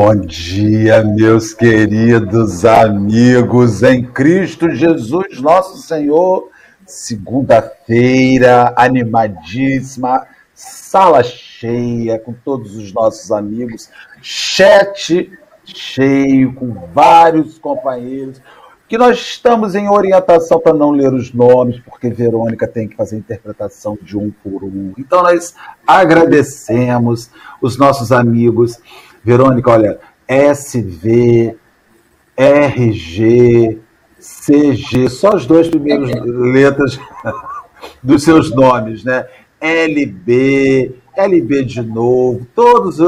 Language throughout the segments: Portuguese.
Bom dia, meus queridos amigos em Cristo Jesus, nosso Senhor. Segunda-feira, animadíssima, sala cheia com todos os nossos amigos, chat cheio com vários companheiros que nós estamos em orientação para não ler os nomes, porque Verônica tem que fazer interpretação de um por um. Então nós agradecemos os nossos amigos. Verônica, olha, SV, RG, CG, só as duas primeiras letras dos seus nomes, né? LB, LB de novo, todos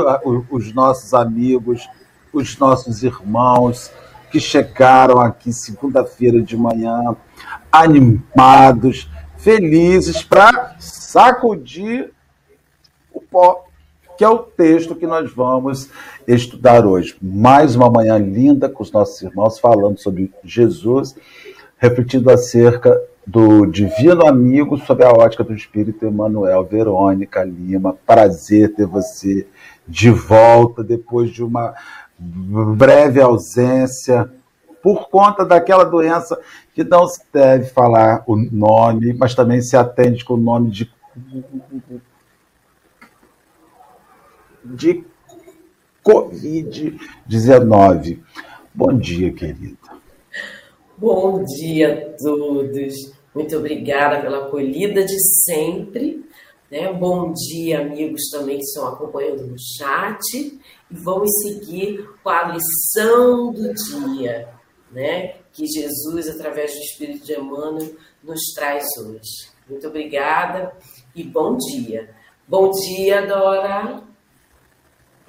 os nossos amigos, os nossos irmãos que chegaram aqui segunda-feira de manhã, animados, felizes para sacudir o pó, que é o texto que nós vamos estudar hoje. Mais uma manhã linda com os nossos irmãos falando sobre Jesus, refletindo acerca do Divino Amigo sob a ótica do Espírito Emmanuel. Verônica Lima, prazer ter você de volta depois de uma breve ausência por conta daquela doença que não se deve falar o nome, mas também se atende com o nome de de Covid-19. Bom dia, querida. Bom dia a todos. Muito obrigada pela acolhida de sempre. Né? Bom dia, amigos também que estão acompanhando no chat. E vamos seguir com a lição do dia, né? que Jesus, através do Espírito de Emmanuel, nos traz hoje. Muito obrigada e bom dia. Bom dia, Dora.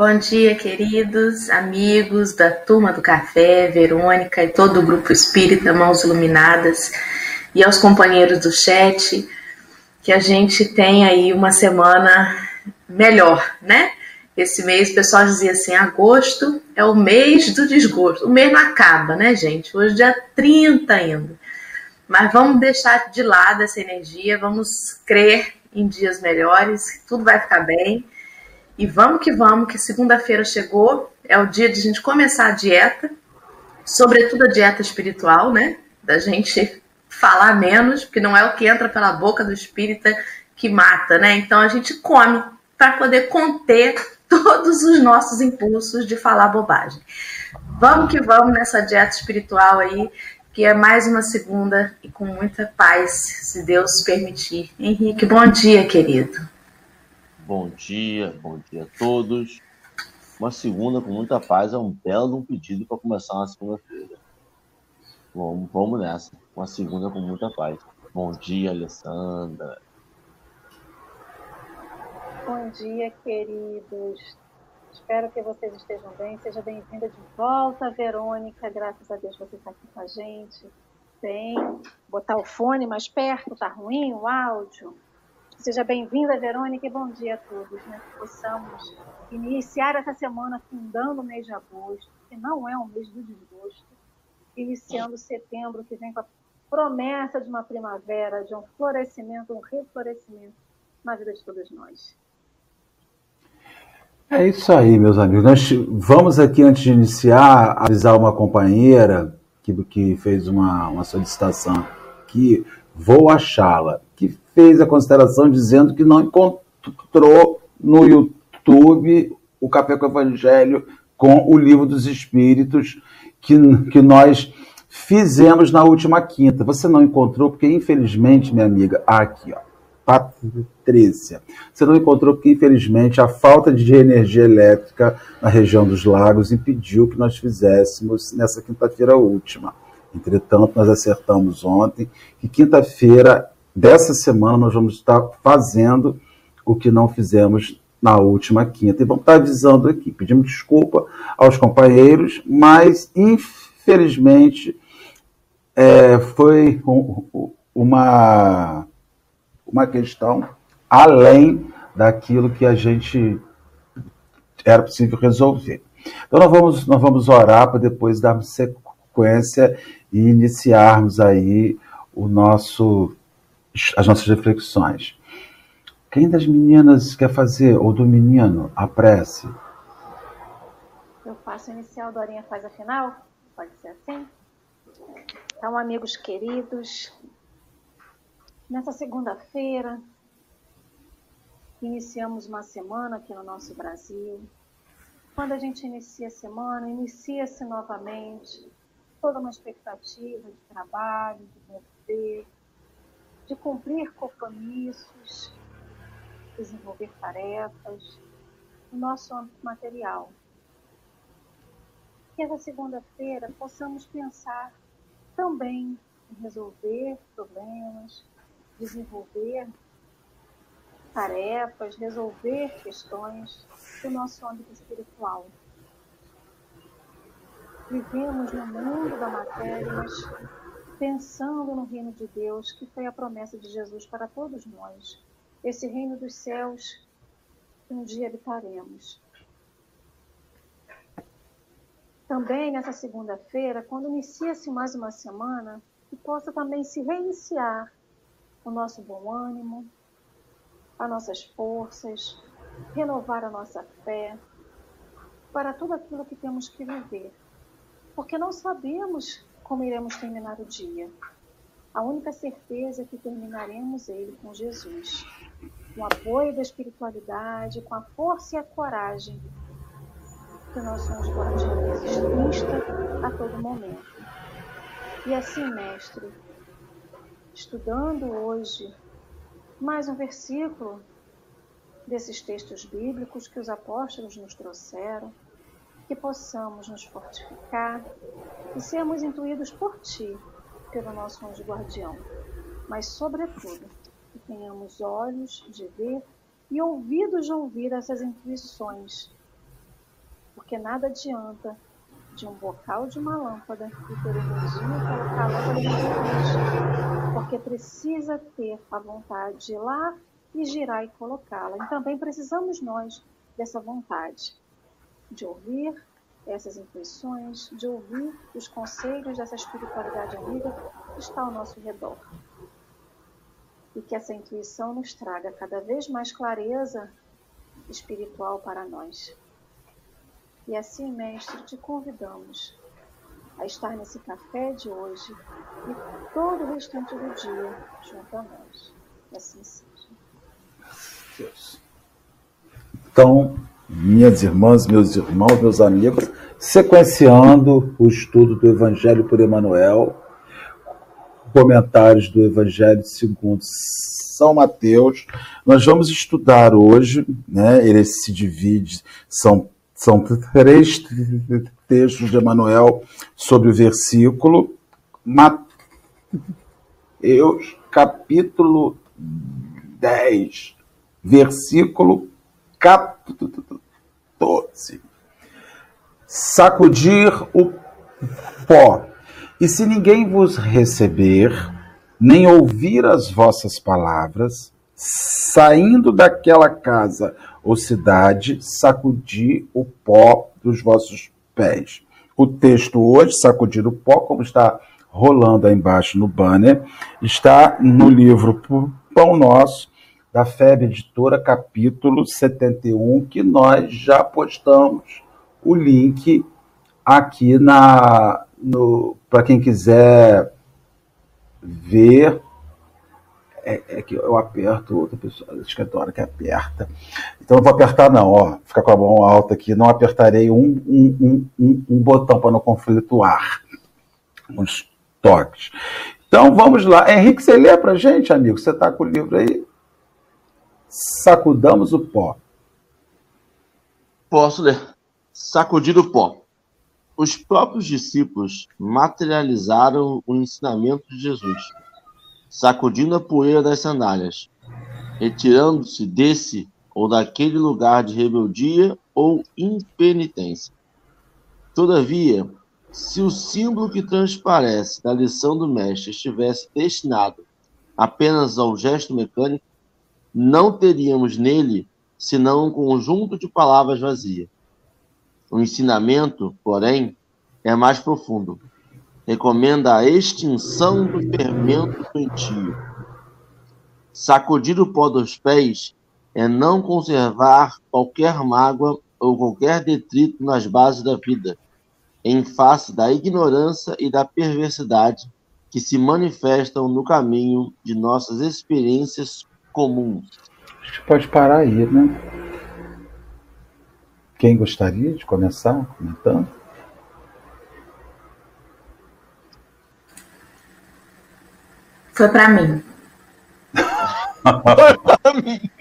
Bom dia, queridos amigos da Turma do Café, Verônica e todo o Grupo Espírita Mãos Iluminadas e aos companheiros do chat que a gente tem aí uma semana melhor, né? Esse mês o pessoal dizia assim: agosto é o mês do desgosto. O mês não acaba, né, gente? Hoje é dia 30 ainda. Mas vamos deixar de lado essa energia, vamos crer em dias melhores, tudo vai ficar bem. E vamos que vamos, que segunda-feira chegou, é o dia de a gente começar a dieta, sobretudo a dieta espiritual, né? Da gente falar menos, porque não é o que entra pela boca do espírita que mata, né? Então a gente come para poder conter todos os nossos impulsos de falar bobagem. Vamos que vamos nessa dieta espiritual aí, que é mais uma segunda e com muita paz, se Deus permitir. Henrique, bom dia, querido. Bom dia, bom dia a todos. Uma segunda com muita paz é um belo um pedido para começar uma segunda-feira. Vamos, vamos nessa. Uma segunda com muita paz. Bom dia, Alessandra. Bom dia, queridos. Espero que vocês estejam bem. Seja bem-vinda de volta, Verônica. Graças a Deus você está aqui com a gente. Bem, botar o fone mais perto, tá ruim o áudio. Seja bem-vinda, Verônica, e bom dia a todos. Né? Que possamos iniciar essa semana fundando o mês de agosto, que não é um mês do desgosto iniciando setembro, que vem com a promessa de uma primavera, de um florescimento, um reflorescimento na vida de todos nós. É isso aí, meus amigos. Nós vamos aqui, antes de iniciar, avisar uma companheira que, que fez uma, uma solicitação que vou achá-la, fez a consideração dizendo que não encontrou no YouTube o Café com o Evangelho com o Livro dos Espíritos que, que nós fizemos na última quinta. Você não encontrou, porque infelizmente, minha amiga, aqui, ó, Patrícia, você não encontrou porque infelizmente a falta de energia elétrica na região dos lagos impediu que nós fizéssemos nessa quinta-feira última. Entretanto, nós acertamos ontem que quinta-feira dessa semana nós vamos estar fazendo o que não fizemos na última quinta. E vamos estar avisando aqui, pedimos desculpa aos companheiros, mas infelizmente é, foi um, uma, uma questão além daquilo que a gente era possível resolver. Então nós vamos, nós vamos orar para depois darmos sequência e iniciarmos aí o nosso, as nossas reflexões. Quem das meninas quer fazer, ou do menino, a prece? Eu faço a inicial, Dorinha faz a final? Pode ser assim? Então, amigos queridos, nessa segunda-feira, iniciamos uma semana aqui no nosso Brasil. Quando a gente inicia a semana, inicia-se novamente toda uma expectativa de trabalho, de viver, de cumprir compromissos, desenvolver tarefas no nosso âmbito material. Que essa segunda-feira possamos pensar também em resolver problemas, desenvolver tarefas, resolver questões do nosso âmbito espiritual. Vivemos no mundo da matéria, mas pensando no reino de Deus, que foi a promessa de Jesus para todos nós. Esse reino dos céus que um dia habitaremos. Também nessa segunda-feira, quando inicia-se mais uma semana, que possa também se reiniciar o nosso bom ânimo, as nossas forças, renovar a nossa fé para tudo aquilo que temos que viver. Porque não sabemos como iremos terminar o dia. A única certeza é que terminaremos ele com Jesus, com o apoio da espiritualidade, com a força e a coragem que nós somos guardiões insta a todo momento. E assim, mestre, estudando hoje mais um versículo desses textos bíblicos que os apóstolos nos trouxeram, que possamos nos fortificar e sermos intuídos por Ti, pelo nosso anjo guardião, mas, sobretudo, que tenhamos olhos de ver e ouvidos de ouvir essas intuições, porque nada adianta de um bocal de uma lâmpada e ter energia colocar a lâmpada na porque precisa ter a vontade de ir lá e girar e colocá-la. E também precisamos nós dessa vontade de ouvir essas intuições, de ouvir os conselhos dessa espiritualidade amiga que está ao nosso redor. E que essa intuição nos traga cada vez mais clareza espiritual para nós. E assim, mestre, te convidamos a estar nesse café de hoje e todo o restante do dia junto a nós. Assim seja. Deus. Então, minhas irmãs, meus irmãos, meus amigos, sequenciando o estudo do Evangelho por Emmanuel, comentários do Evangelho segundo São Mateus. Nós vamos estudar hoje, né? Ele se divide, são, são três textos de Emmanuel sobre o versículo. Mateus, capítulo 10, versículo 14. Sacudir o pó. E se ninguém vos receber, nem ouvir as vossas palavras, saindo daquela casa ou cidade, sacudir o pó dos vossos pés. O texto hoje, sacudir o pó, como está rolando aí embaixo no banner, está no livro Pão Nosso, da FEB Editora, capítulo 71, que nós já postamos o link aqui na para quem quiser ver. É, é, que eu aperto, outra pessoa, escritório que aperta. Então não vou apertar, não, ó. Ficar com a mão alta aqui. Não apertarei um, um, um, um botão para não conflituar. Uns toques. Então vamos lá. Henrique, você lê para gente, amigo? Você está com o livro aí? Sacudamos o pó. Posso ler. Sacudir o pó. Os próprios discípulos materializaram o ensinamento de Jesus, sacudindo a poeira das sandálias, retirando-se desse ou daquele lugar de rebeldia ou impenitência. Todavia, se o símbolo que transparece da lição do mestre estivesse destinado apenas ao gesto mecânico, não teríamos nele senão um conjunto de palavras vazias. O ensinamento, porém, é mais profundo. Recomenda a extinção do fermento doentio. Sacudir o pó dos pés é não conservar qualquer mágoa ou qualquer detrito nas bases da vida, em face da ignorância e da perversidade que se manifestam no caminho de nossas experiências comuns. A gente pode parar aí, né? Quem gostaria de começar comentando? Foi para mim.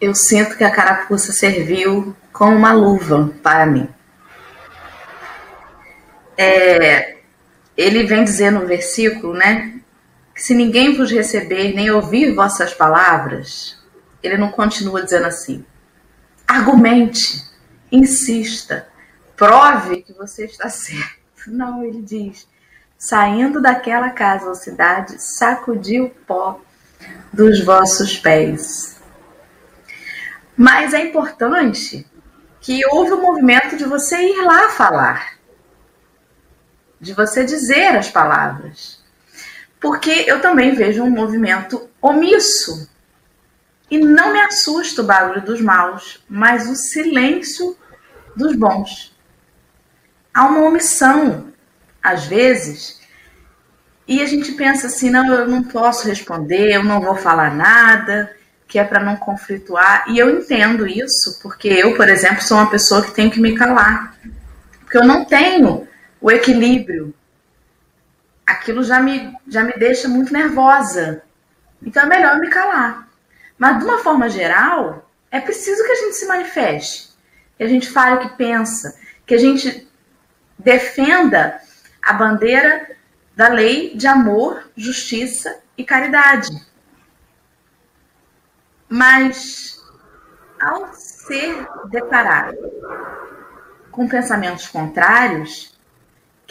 Eu sinto que a carapuça serviu como uma luva para mim. É, ele vem dizer no versículo, né? Que se ninguém vos receber nem ouvir vossas palavras, ele não continua dizendo assim. Argumente, insista, prove que você está certo. Não, ele diz: saindo daquela casa ou cidade, sacudi o pó dos vossos pés. Mas é importante que houve o um movimento de você ir lá falar, de você dizer as palavras. Porque eu também vejo um movimento omisso. E não me assusta o barulho dos maus, mas o silêncio dos bons. Há uma omissão às vezes, e a gente pensa assim: não, eu não posso responder, eu não vou falar nada, que é para não conflituar. E eu entendo isso, porque eu, por exemplo, sou uma pessoa que tem que me calar, porque eu não tenho o equilíbrio. Aquilo já me, já me deixa muito nervosa. Então é melhor me calar. Mas de uma forma geral, é preciso que a gente se manifeste, que a gente fale o que pensa, que a gente defenda a bandeira da lei de amor, justiça e caridade. Mas, ao ser deparado com pensamentos contrários,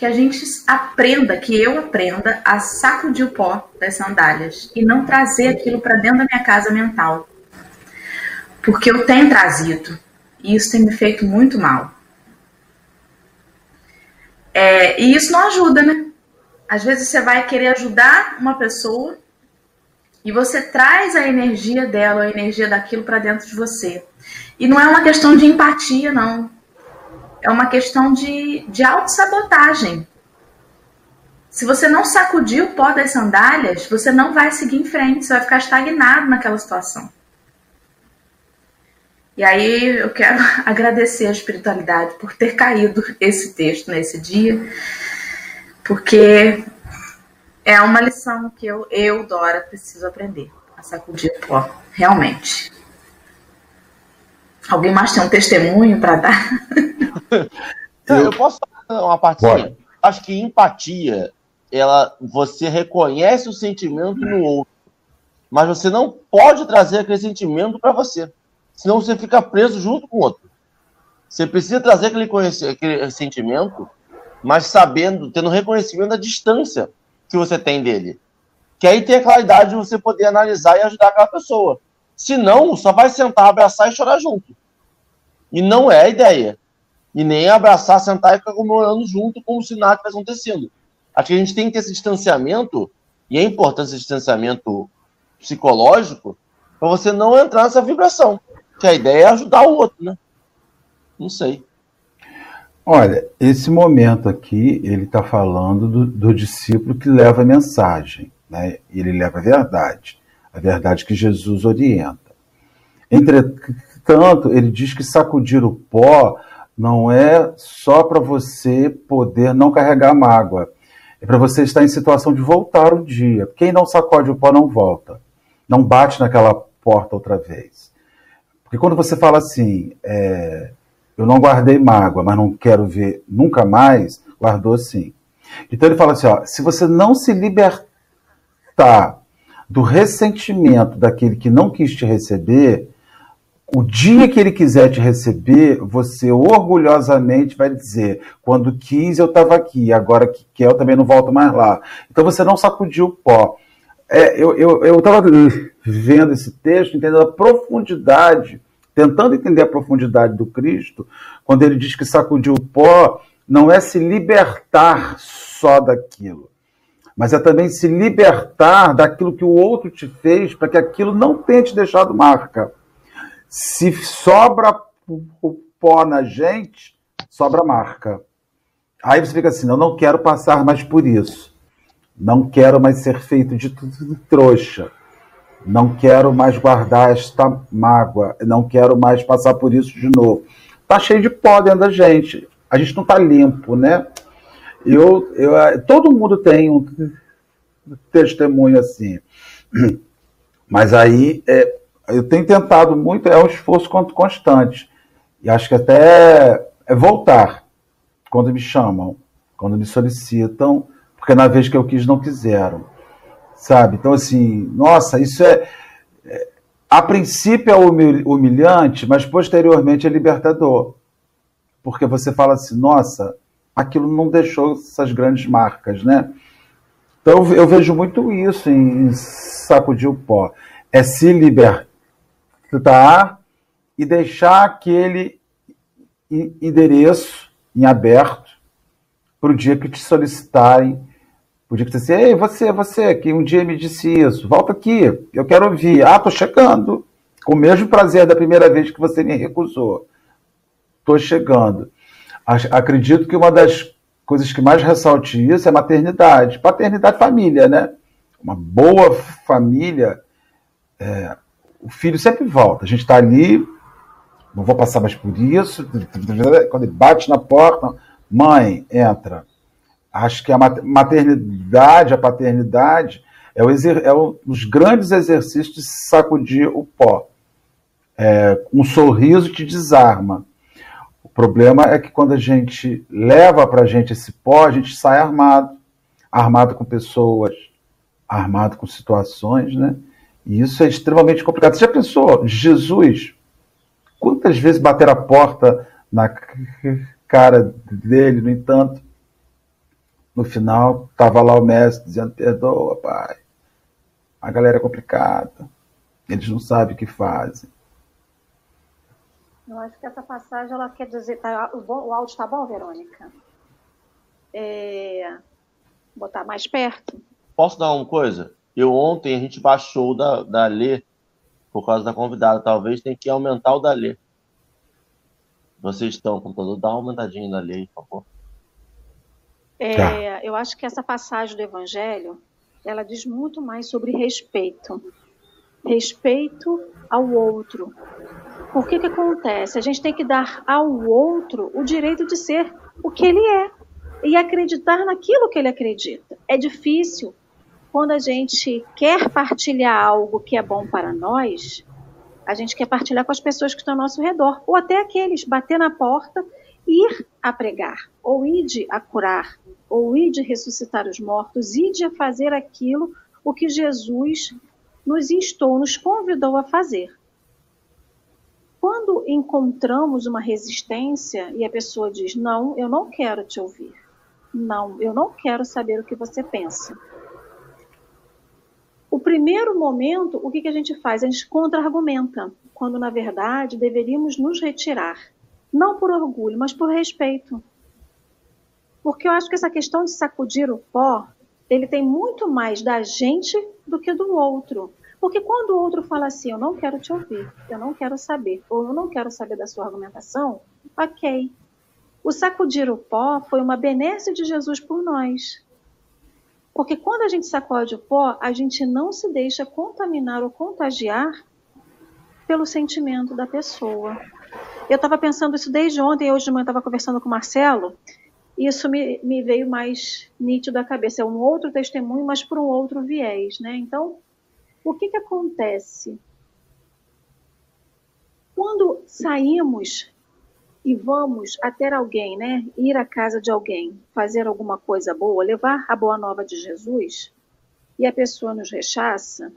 que a gente aprenda, que eu aprenda a sacudir o pó das sandálias e não trazer aquilo para dentro da minha casa mental. Porque eu tenho trazido e isso tem me feito muito mal. É, e isso não ajuda, né? Às vezes você vai querer ajudar uma pessoa e você traz a energia dela, a energia daquilo para dentro de você. E não é uma questão de empatia, não. É uma questão de, de autossabotagem. Se você não sacudir o pó das sandálias, você não vai seguir em frente, você vai ficar estagnado naquela situação. E aí eu quero agradecer a espiritualidade por ter caído esse texto nesse dia, porque é uma lição que eu, eu Dora, preciso aprender a sacudir o pó, realmente. Alguém mais tem um testemunho para dar? eu, eu posso falar uma parte assim? Acho que empatia, ela, você reconhece o sentimento no outro, mas você não pode trazer aquele sentimento para você senão você fica preso junto com o outro. Você precisa trazer aquele, aquele sentimento, mas sabendo, tendo reconhecimento da distância que você tem dele. Que aí tem a claridade de você poder analisar e ajudar aquela pessoa. Se não, só vai sentar, abraçar e chorar junto. E não é a ideia. E nem abraçar, sentar e ficar comemorando junto como se nada estivesse acontecendo. Acho que a gente tem que ter esse distanciamento, e é importante esse distanciamento psicológico, para você não entrar nessa vibração que a ideia é ajudar o outro, né? Não sei. Olha, esse momento aqui, ele está falando do, do, discípulo que leva a mensagem, né? ele leva a verdade, a verdade que Jesus orienta. Entretanto, ele diz que sacudir o pó não é só para você poder não carregar mágoa, é para você estar em situação de voltar um dia. Quem não sacode o pó não volta, não bate naquela porta outra vez. Porque quando você fala assim, é, eu não guardei mágoa, mas não quero ver nunca mais, guardou sim. Então ele fala assim: ó, se você não se libertar do ressentimento daquele que não quis te receber, o dia que ele quiser te receber, você orgulhosamente vai dizer: quando quis eu estava aqui, agora que quer eu também não volto mais lá. Então você não sacudiu o pó. É, eu estava vendo esse texto, entendendo a profundidade, tentando entender a profundidade do Cristo, quando ele diz que sacudiu o pó, não é se libertar só daquilo, mas é também se libertar daquilo que o outro te fez, para que aquilo não tenha te deixado marca. Se sobra o pó na gente, sobra marca. Aí você fica assim, eu não quero passar mais por isso. Não quero mais ser feito de trouxa. Não quero mais guardar esta mágoa. Não quero mais passar por isso de novo. Tá cheio de pó dentro da gente. A gente não tá limpo, né? Eu, eu, todo mundo tem um testemunho assim. Mas aí é, eu tenho tentado muito, é um esforço constante. E acho que até é voltar quando me chamam, quando me solicitam, porque na vez que eu quis, não quiseram. Sabe? Então, assim, nossa, isso é. é a princípio é humilhante, mas posteriormente é libertador. Porque você fala assim, nossa, aquilo não deixou essas grandes marcas, né? Então eu vejo muito isso em, sacudir o pó. É se libertar e deixar aquele endereço em aberto para o dia que te solicitarem. O dia que você ei, você, você, que um dia me disse isso, volta aqui, eu quero ouvir. Ah, tô chegando. Com o mesmo prazer da primeira vez que você me recusou. Tô chegando. Acredito que uma das coisas que mais ressalte isso é maternidade. Paternidade família, né? Uma boa família, é, o filho sempre volta. A gente está ali, não vou passar mais por isso. Quando ele bate na porta, mãe, entra. Acho que a maternidade, a paternidade, é, o é um dos grandes exercícios de sacudir o pó. É, um sorriso te desarma. O problema é que quando a gente leva para a gente esse pó, a gente sai armado. Armado com pessoas, armado com situações, né? E isso é extremamente complicado. Você já pensou, Jesus, quantas vezes bateram a porta na cara dele, no entanto, no final, estava lá o mestre dizendo: perdoa, pai. A galera é complicada. Eles não sabem o que fazem. Eu acho que essa passagem ela quer dizer. Tá, o, o áudio está bom, Verônica? É, botar mais perto. Posso dar uma coisa? Eu ontem a gente baixou da, da Lê por causa da convidada. Talvez tenha que aumentar o da Lê. Vocês estão, computador, dá uma aumentadinha na lei, por favor. É, tá. Eu acho que essa passagem do Evangelho, ela diz muito mais sobre respeito. Respeito ao outro. Por que que acontece? A gente tem que dar ao outro o direito de ser o que ele é e acreditar naquilo que ele acredita. É difícil quando a gente quer partilhar algo que é bom para nós, a gente quer partilhar com as pessoas que estão ao nosso redor, ou até aqueles, bater na porta, ir a pregar, ou ir a curar, ou ir de ressuscitar os mortos, ir a fazer aquilo o que Jesus nos instou, nos convidou a fazer. Quando encontramos uma resistência e a pessoa diz: Não, eu não quero te ouvir. Não, eu não quero saber o que você pensa. O primeiro momento, o que, que a gente faz? A gente contra-argumenta, quando na verdade deveríamos nos retirar. Não por orgulho, mas por respeito. Porque eu acho que essa questão de sacudir o pó, ele tem muito mais da gente do que do outro. Porque quando o outro fala assim, eu não quero te ouvir, eu não quero saber, ou eu não quero saber da sua argumentação, ok. O sacudir o pó foi uma benesse de Jesus por nós. Porque quando a gente sacode o pó, a gente não se deixa contaminar ou contagiar pelo sentimento da pessoa. Eu estava pensando isso desde ontem, hoje de manhã estava conversando com o Marcelo, e isso me, me, veio mais nítido à cabeça. É um outro testemunho, mas por um outro viés. Né? Então, o que, que acontece? Quando saímos e vamos até alguém, né, ir à casa de alguém, fazer alguma coisa boa, levar a boa nova de Jesus, e a pessoa nos rechaça,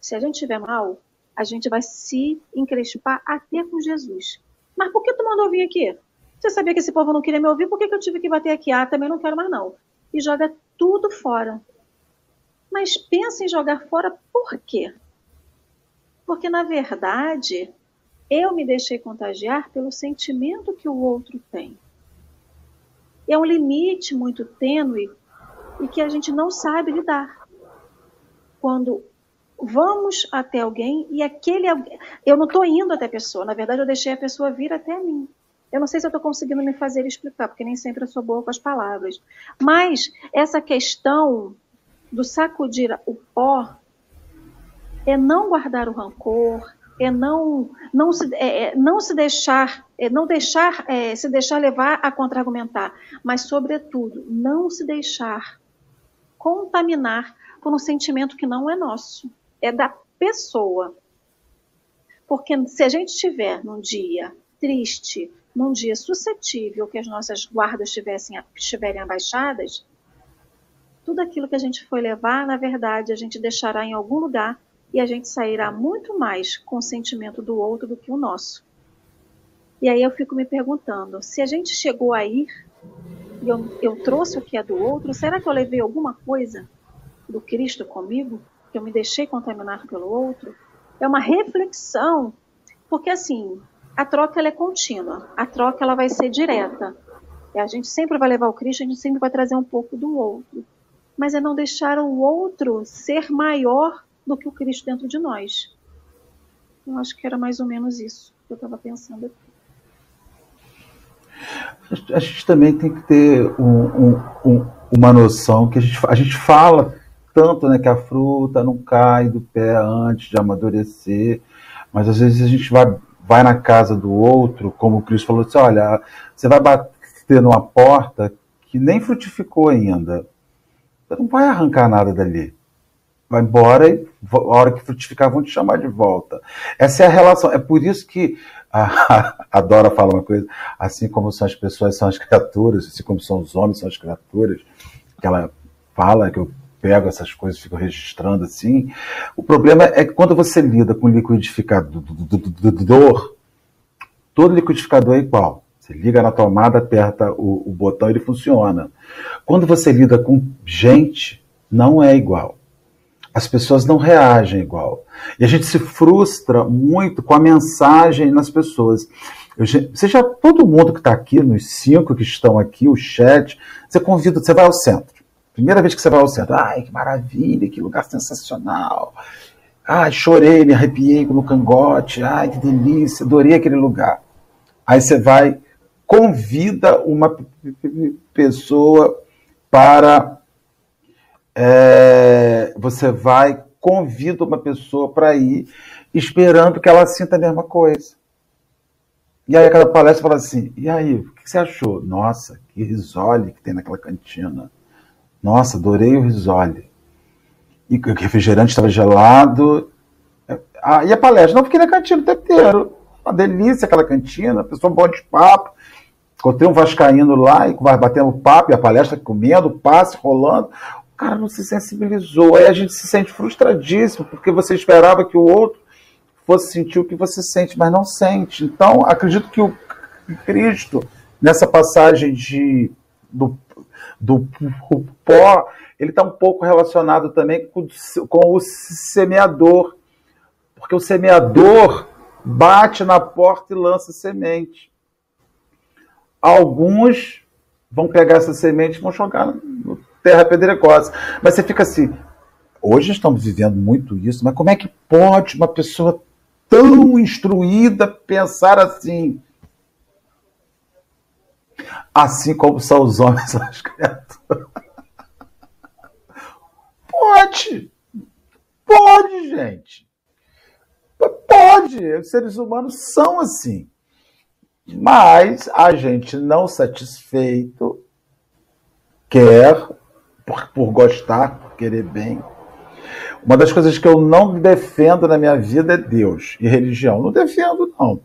se a gente estiver mal, a gente vai se encrespar até com Jesus. Mas por que tu mandou vir aqui? Você sabia que esse povo não queria me ouvir, por que, que eu tive que bater aqui? Ah, também não quero mais não. E joga tudo fora. Mas pensa em jogar fora por quê? Porque, na verdade, eu me deixei contagiar pelo sentimento que o outro tem. É um limite muito tênue e que a gente não sabe lidar. Quando vamos até alguém e aquele eu não estou indo até a pessoa, na verdade eu deixei a pessoa vir até mim. Eu não sei se eu estou conseguindo me fazer explicar, porque nem sempre eu sou boa com as palavras. Mas essa questão do sacudir o pó é não guardar o rancor, é não não se, é, é não se deixar é não deixar é, se deixar levar a contra-argumentar, mas sobretudo não se deixar contaminar por um sentimento que não é nosso, é da pessoa. Porque se a gente estiver num dia triste, num dia suscetível que as nossas guardas tivessem, estiverem abaixadas, tudo aquilo que a gente foi levar, na verdade, a gente deixará em algum lugar e a gente sairá muito mais com o sentimento do outro do que o nosso. E aí eu fico me perguntando, se a gente chegou a ir e eu, eu trouxe o que é do outro, será que eu levei alguma coisa do Cristo comigo? Que eu me deixei contaminar pelo outro? É uma reflexão, porque assim, a troca ela é contínua, a troca ela vai ser direta. A gente sempre vai levar o Cristo, a gente sempre vai trazer um pouco do outro. Mas é não deixar o outro ser maior do que o Cristo dentro de nós. Eu acho que era mais ou menos isso que eu estava pensando aqui. A gente também tem que ter um, um, um, uma noção que a gente, a gente fala tanto né, que a fruta não cai do pé antes de amadurecer, mas às vezes a gente vai, vai na casa do outro, como o Cristo falou assim, olha, você vai bater numa porta que nem frutificou ainda. Não vai arrancar nada dali vai embora e a hora que frutificar vão te chamar de volta. Essa é a relação. É por isso que a, a Dora fala uma coisa, assim como são as pessoas, são as criaturas, assim como são os homens, são as criaturas, que ela fala, que eu pego essas coisas, fico registrando assim. O problema é que quando você lida com liquidificador, todo liquidificador é igual. Você liga na tomada, aperta o, o botão e ele funciona. Quando você lida com gente, não é igual as pessoas não reagem igual. E a gente se frustra muito com a mensagem nas pessoas. Eu, você já, todo mundo que está aqui, nos cinco que estão aqui, o chat, você convida, você vai ao centro. Primeira vez que você vai ao centro, ai, que maravilha, que lugar sensacional. Ai, chorei, me arrepiei no cangote, ai, que delícia, adorei aquele lugar. Aí você vai, convida uma pessoa para é, você vai, convida uma pessoa para ir, esperando que ela sinta a mesma coisa. E aí aquela palestra fala assim, e aí, o que você achou? Nossa, que risole que tem naquela cantina. Nossa, adorei o risole. E o refrigerante estava gelado. Ah, e a palestra? Não, fiquei na cantina o tempo inteiro. Uma delícia aquela cantina, pessoa bom de papo. Encontrei um vascaíno lá e batendo papo, e a palestra comendo, passe, rolando cara não se sensibilizou. Aí a gente se sente frustradíssimo, porque você esperava que o outro fosse sentir o que você sente, mas não sente. Então, acredito que o Cristo, nessa passagem de, do, do pó, ele está um pouco relacionado também com, com o semeador. Porque o semeador bate na porta e lança semente. Alguns vão pegar essa semente e vão jogar no terra pedregosa. Mas você fica assim, hoje estamos vivendo muito isso, mas como é que pode uma pessoa tão instruída pensar assim? Assim como são os homens as criaturas. Pode! Pode, gente! Pode! Os seres humanos são assim. Mas a gente não satisfeito quer por, por gostar, por querer bem. Uma das coisas que eu não defendo na minha vida é Deus e religião. Não defendo, não.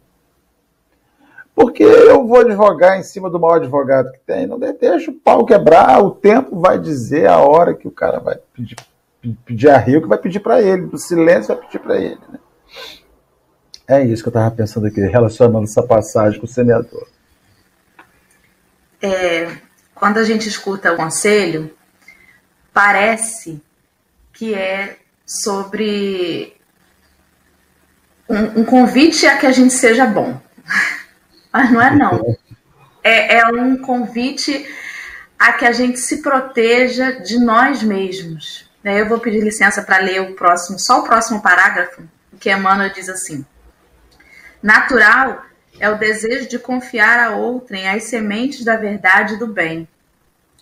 Porque eu vou advogar em cima do maior advogado que tem. Não deixa o pau quebrar, o tempo vai dizer a hora que o cara vai pedir, pedir a rio que vai pedir para ele. Do silêncio vai pedir para ele. Né? É isso que eu estava pensando aqui, relacionando essa passagem com o semeador. É, quando a gente escuta o conselho, parece que é sobre um, um, convite a que a gente seja bom. Mas não é não. É, é um convite a que a gente se proteja de nós mesmos. Eu vou pedir licença para ler o próximo, só o próximo parágrafo, que Emmanuel diz assim: Natural é o desejo de confiar a outrem as sementes da verdade e do bem.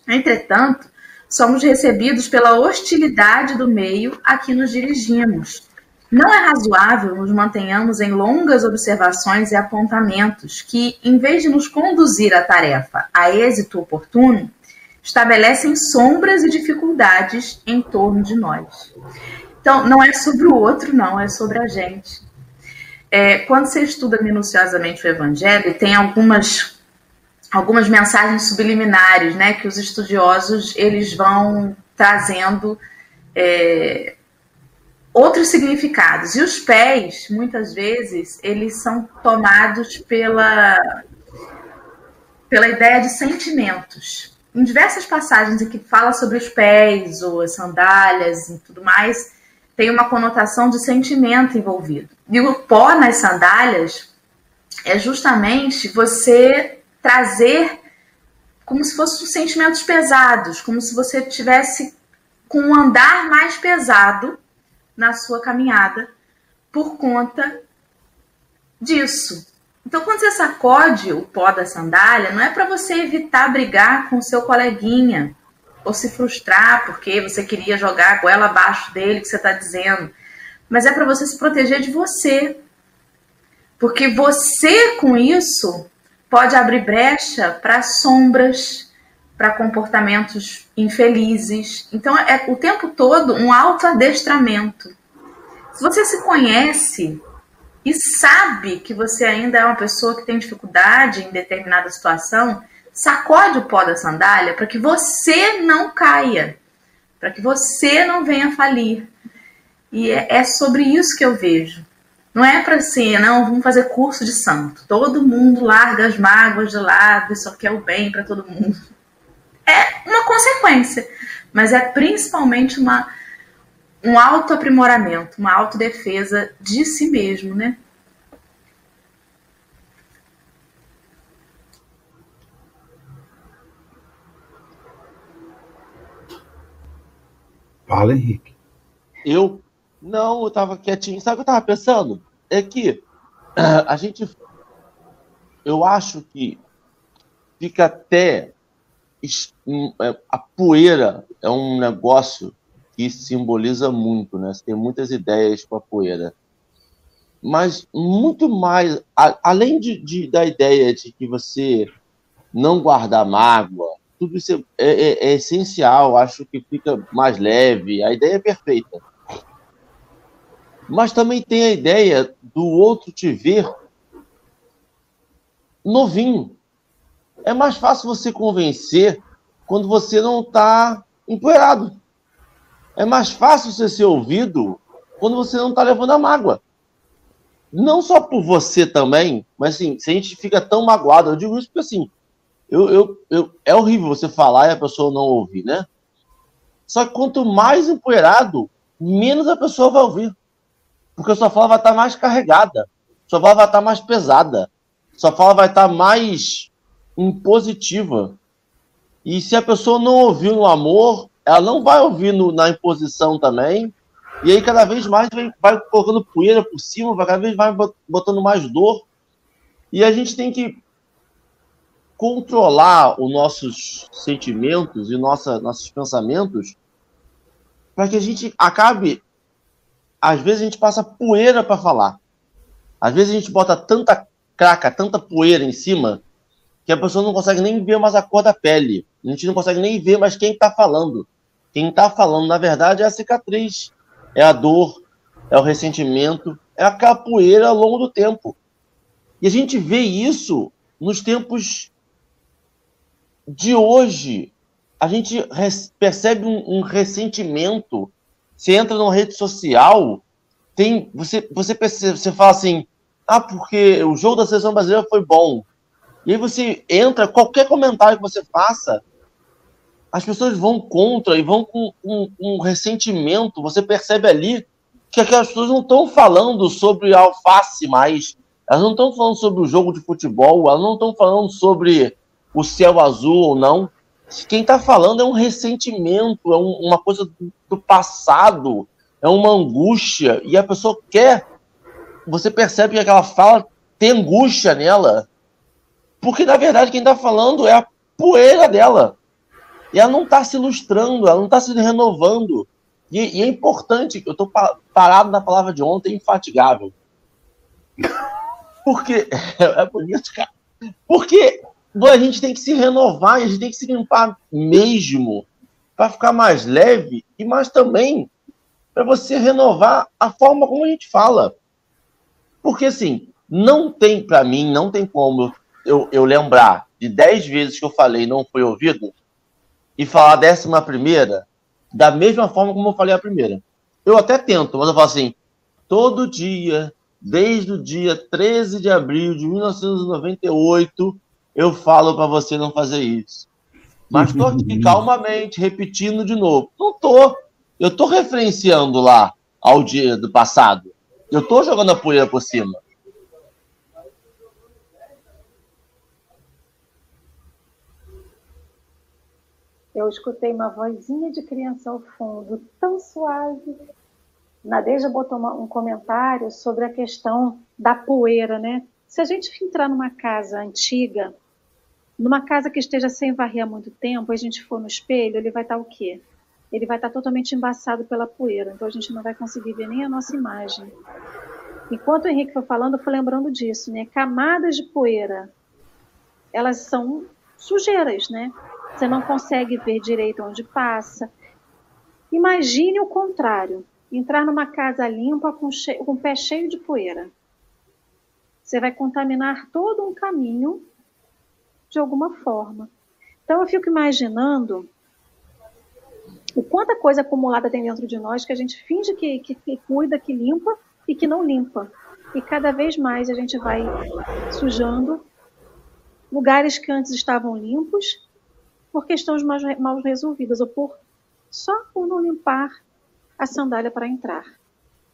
Entretanto, somos recebidos pela hostilidade do meio a que nos dirigimos. Não é razoável nos mantenhamos em longas observações e apontamentos que, em vez de nos conduzir à tarefa a êxito oportuno, estabelecem sombras e dificuldades em torno de nós. Então, não é sobre o outro, não, é sobre a gente. É, quando você estuda minuciosamente o Evangelho, tem algumas, algumas mensagens subliminares, né, que os estudiosos eles vão trazendo é, outros significados. E os pés, muitas vezes, eles são tomados pela, pela ideia de sentimentos em diversas passagens em que fala sobre os pés ou as sandálias e tudo mais, tem uma conotação de sentimento envolvido. E o pó nas sandálias é justamente você trazer como se fossem sentimentos pesados, como se você tivesse com um andar mais pesado na sua caminhada por conta disso. Então, quando você sacode o pó da sandália, não é para você evitar brigar com seu coleguinha ou se frustrar porque você queria jogar a goela abaixo dele, que você está dizendo, mas é para você se proteger de você. Porque você, com isso, pode abrir brecha para sombras, para comportamentos infelizes. Então, é o tempo todo um autoadestramento. Se você se conhece, e sabe que você ainda é uma pessoa que tem dificuldade em determinada situação, sacode o pó da sandália para que você não caia, para que você não venha falir. E é, é sobre isso que eu vejo. Não é para assim, não, vamos fazer curso de santo. Todo mundo larga as mágoas de lado e só quer o bem para todo mundo. É uma consequência, mas é principalmente uma um autoaprimoramento, uma autodefesa de si mesmo, né? Fala, Henrique. Eu? Não, eu tava quietinho. Sabe o que eu tava pensando? É que uh, a gente. Eu acho que fica até. É, a poeira é um negócio que simboliza muito, né? Você tem muitas ideias com a poeira. Mas muito mais, a, além de, de, da ideia de que você não guardar mágoa, tudo isso é, é, é, essencial, acho que fica mais leve, a ideia é perfeita. Mas também tem a ideia do outro te ver novinho. É mais fácil você convencer quando você não está empoeirado. É mais fácil você ser ouvido quando você não está levando a mágoa. Não só por você também, mas assim, se a gente fica tão magoado, eu digo isso porque assim, eu, eu, eu, é horrível você falar e a pessoa não ouvir, né? Só que quanto mais empoeirado, menos a pessoa vai ouvir. Porque a sua fala vai estar mais carregada, sua fala vai estar mais pesada, sua fala vai estar mais impositiva. E se a pessoa não ouviu no amor, ela não vai ouvir no, na imposição também. E aí cada vez mais vem, vai colocando poeira por cima, vai cada vez vai botando mais dor. E a gente tem que controlar os nossos sentimentos e nossa, nossos pensamentos para que a gente acabe. Às vezes a gente passa poeira para falar. Às vezes a gente bota tanta craca, tanta poeira em cima, que a pessoa não consegue nem ver mais a cor da pele. A gente não consegue nem ver mais quem está falando. Quem está falando, na verdade, é a cicatriz, é a dor, é o ressentimento, é a capoeira ao longo do tempo. E a gente vê isso nos tempos de hoje. A gente percebe um, um ressentimento. Você entra numa rede social, tem você você você fala assim, ah, porque o jogo da seleção brasileira foi bom. E aí você entra, qualquer comentário que você faça, as pessoas vão contra e vão com, com, com ressentimento. Você percebe ali que aquelas pessoas não estão falando sobre alface mais. Elas não estão falando sobre o jogo de futebol, elas não estão falando sobre o céu azul ou não. quem está falando é um ressentimento, é um, uma coisa do, do passado, é uma angústia, e a pessoa quer. Você percebe que aquela fala tem angústia nela, porque na verdade quem está falando é a poeira dela. E ela não está se ilustrando, ela não está se renovando. E, e, é importante, eu estou parado na palavra de ontem, infatigável. Porque. É bonito, cara. Porque a gente tem que se renovar, a gente tem que se limpar mesmo para ficar mais leve e mais também para você renovar a forma como a gente fala. Porque assim, não tem para mim, não tem como eu, eu lembrar de dez vezes que eu falei não foi ouvido e falar a décima primeira da mesma forma como eu falei a primeira. Eu até tento, mas eu falo assim, todo dia, desde o dia 13 de abril de 1998, eu falo para você não fazer isso. Mas estou aqui calmamente, repetindo de novo. Não estou. Eu estou referenciando lá ao dia do passado. Eu estou jogando a poeira por cima. Eu escutei uma vozinha de criança ao fundo, tão suave. Nadeja botou uma, um comentário sobre a questão da poeira, né? Se a gente entrar numa casa antiga, numa casa que esteja sem varrer há muito tempo, a gente for no espelho, ele vai estar o quê? Ele vai estar totalmente embaçado pela poeira, então a gente não vai conseguir ver nem a nossa imagem. Enquanto o Henrique foi falando, eu fui lembrando disso, né? Camadas de poeira, elas são sujeiras, né? Você não consegue ver direito onde passa. Imagine o contrário: entrar numa casa limpa com, com o pé cheio de poeira. Você vai contaminar todo um caminho de alguma forma. Então eu fico imaginando o quanta coisa acumulada tem dentro de nós que a gente finge que, que, que cuida, que limpa e que não limpa. E cada vez mais a gente vai sujando lugares que antes estavam limpos por questões mal resolvidas ou por só por não limpar a sandália para entrar,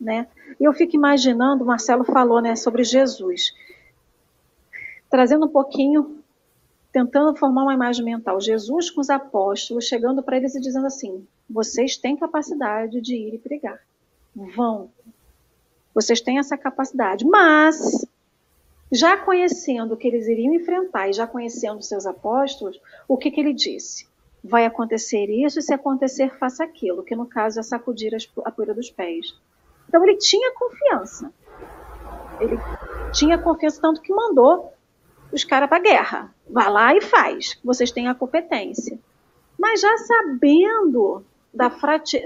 né? Eu fico imaginando, Marcelo falou, né, sobre Jesus, trazendo um pouquinho, tentando formar uma imagem mental, Jesus com os apóstolos chegando para eles e dizendo assim: vocês têm capacidade de ir e pregar, vão, vocês têm essa capacidade, mas já conhecendo o que eles iriam enfrentar e já conhecendo seus apóstolos, o que, que ele disse? Vai acontecer isso, e se acontecer, faça aquilo, que no caso é sacudir a poeira dos pés. Então ele tinha confiança. Ele tinha confiança, tanto que mandou os caras para guerra. Vá lá e faz. Vocês têm a competência. Mas já sabendo da,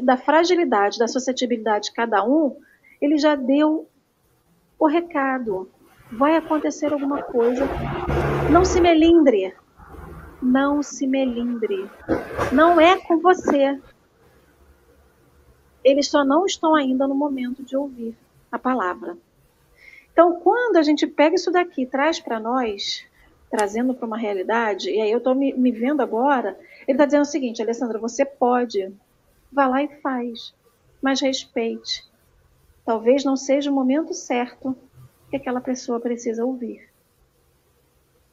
da fragilidade, da suscetibilidade de cada um, ele já deu o recado vai acontecer alguma coisa. Não se melindre. Não se melindre. Não é com você. Eles só não estão ainda no momento de ouvir a palavra. Então, quando a gente pega isso daqui traz para nós, trazendo para uma realidade, e aí eu estou me, me vendo agora, ele está dizendo o seguinte, Alessandra, você pode, vá lá e faz, mas respeite. Talvez não seja o momento certo, que aquela pessoa precisa ouvir.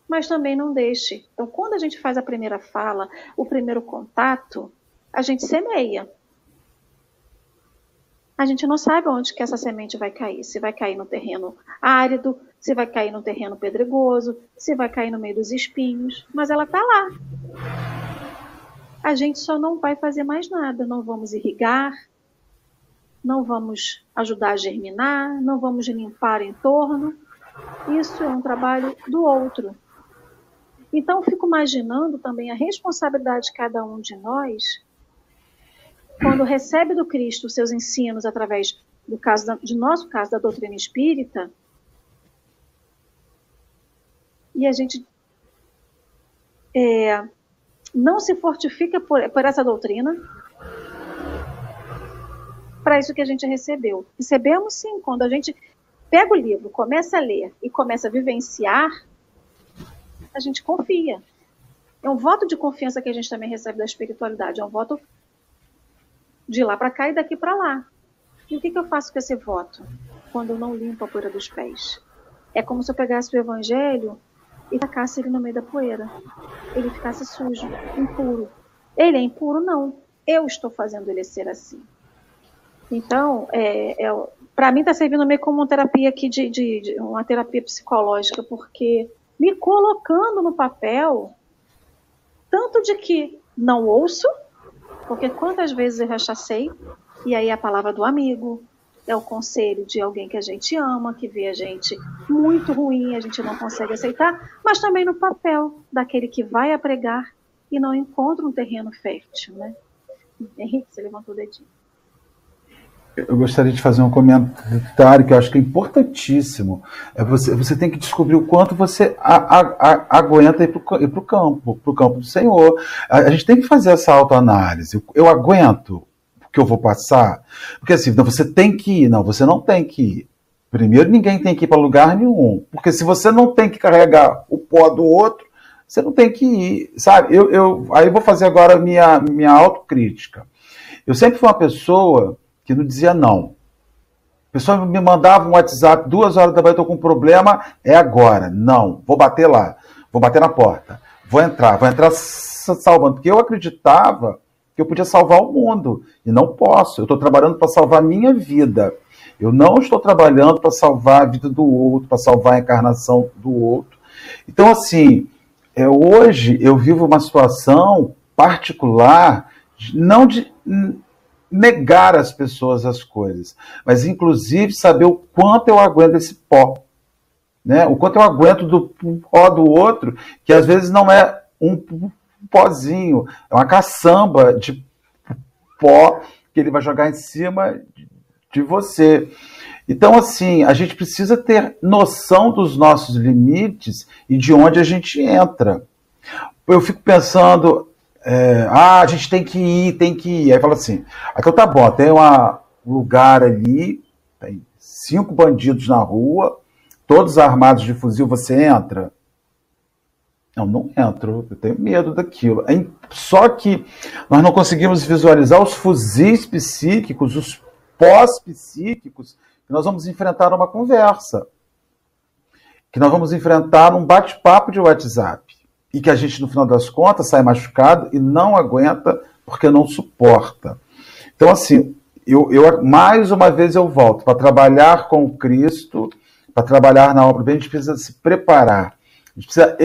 Mas também não deixe. Então, quando a gente faz a primeira fala, o primeiro contato, a gente semeia. A gente não sabe onde que essa semente vai cair. Se vai cair no terreno árido, se vai cair no terreno pedregoso, se vai cair no meio dos espinhos, mas ela está lá. A gente só não vai fazer mais nada. Não vamos irrigar, não vamos ajudar a germinar, não vamos limpar em torno. Isso é um trabalho do outro. Então, fico imaginando também a responsabilidade de cada um de nós quando recebe do Cristo os seus ensinos através do caso da, de nosso caso da doutrina espírita e a gente é, não se fortifica por, por essa doutrina, para isso que a gente recebeu. Recebemos sim, quando a gente pega o livro, começa a ler e começa a vivenciar, a gente confia. É um voto de confiança que a gente também recebe da espiritualidade, é um voto de lá para cá e daqui para lá. E o que, que eu faço com esse voto quando eu não limpo a poeira dos pés? É como se eu pegasse o evangelho e tacasse ele no meio da poeira. Ele ficasse sujo, impuro. Ele é impuro? Não. Eu estou fazendo ele ser assim. Então, é, é para mim está servindo meio como uma terapia aqui de, de, de, uma terapia psicológica, porque me colocando no papel, tanto de que não ouço, porque quantas vezes eu rechacei, e aí a palavra do amigo, é o conselho de alguém que a gente ama, que vê a gente muito ruim, a gente não consegue aceitar, mas também no papel daquele que vai a pregar e não encontra um terreno fértil, né? Henrique, você levantou o dedinho. Eu gostaria de fazer um comentário que eu acho que é importantíssimo. É você, você tem que descobrir o quanto você a, a, a, aguenta ir para o campo, para o campo do Senhor. A, gente tem que fazer essa autoanálise. Eu, eu aguento que eu vou passar? Porque assim, não, você tem que ir, não, você não tem que ir. Primeiro, ninguém tem que ir para lugar nenhum. Porque se você não tem que carregar o pó do outro, você não tem que ir, sabe? Eu, eu, aí eu vou fazer agora minha, minha autocrítica. Eu sempre fui uma pessoa que não dizia não. A pessoa me mandava um WhatsApp, duas horas da manhã, estou com um problema, é agora. Não, vou bater lá, vou bater na porta, vou entrar, vou entrar salvando. Porque eu acreditava que eu podia salvar o mundo. E não posso. Eu estou trabalhando para salvar a minha vida. Eu não estou trabalhando para salvar a vida do outro, para salvar a encarnação do outro. Então, assim, é, hoje eu vivo uma situação particular, não de negar às pessoas as coisas, mas inclusive saber o quanto eu aguento esse pó. Né? O quanto eu aguento do pó do outro, que às vezes não é um pozinho, é uma caçamba de pó que ele vai jogar em cima de você. Então, assim, a gente precisa ter noção dos nossos limites e de onde a gente entra. Eu fico pensando, é, ah, a gente tem que ir, tem que ir. Aí fala assim, então tá bom, tem um lugar ali, tem cinco bandidos na rua, todos armados de fuzil, você entra? Eu não entro, eu tenho medo daquilo. Só que nós não conseguimos visualizar os fuzis psíquicos, os pós-psíquicos, que nós vamos enfrentar uma conversa. Que nós vamos enfrentar um bate-papo de WhatsApp. E que a gente, no final das contas, sai machucado e não aguenta porque não suporta. Então, assim, eu, eu mais uma vez eu volto para trabalhar com Cristo, para trabalhar na obra, a gente precisa se preparar. A gente precisa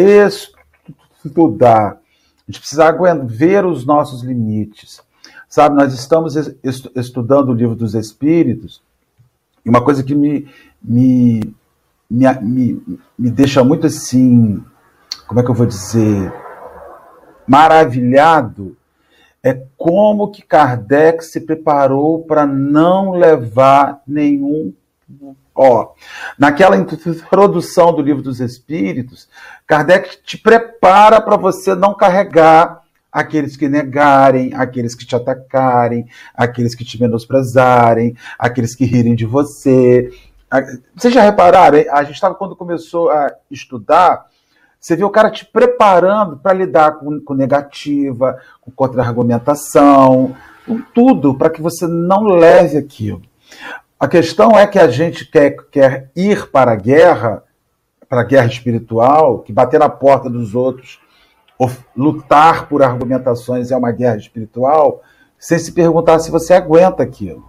estudar, a gente precisa ver os nossos limites. Sabe, nós estamos estudando o livro dos Espíritos, e uma coisa que me, me, me, me, me deixa muito assim, como é que eu vou dizer, maravilhado, é como que Kardec se preparou para não levar nenhum Ó, naquela introdução do livro dos Espíritos, Kardec te prepara para você não carregar aqueles que negarem, aqueles que te atacarem, aqueles que te menosprezarem, aqueles que rirem de você. Vocês já repararam? A gente estava quando começou a estudar, você vê o cara te preparando para lidar com, com negativa, com contra-argumentação, com tudo, para que você não leve aquilo. A questão é que a gente quer, quer ir para a guerra, para a guerra espiritual, que bater na porta dos outros, ou lutar por argumentações é uma guerra espiritual, sem se perguntar se você aguenta aquilo.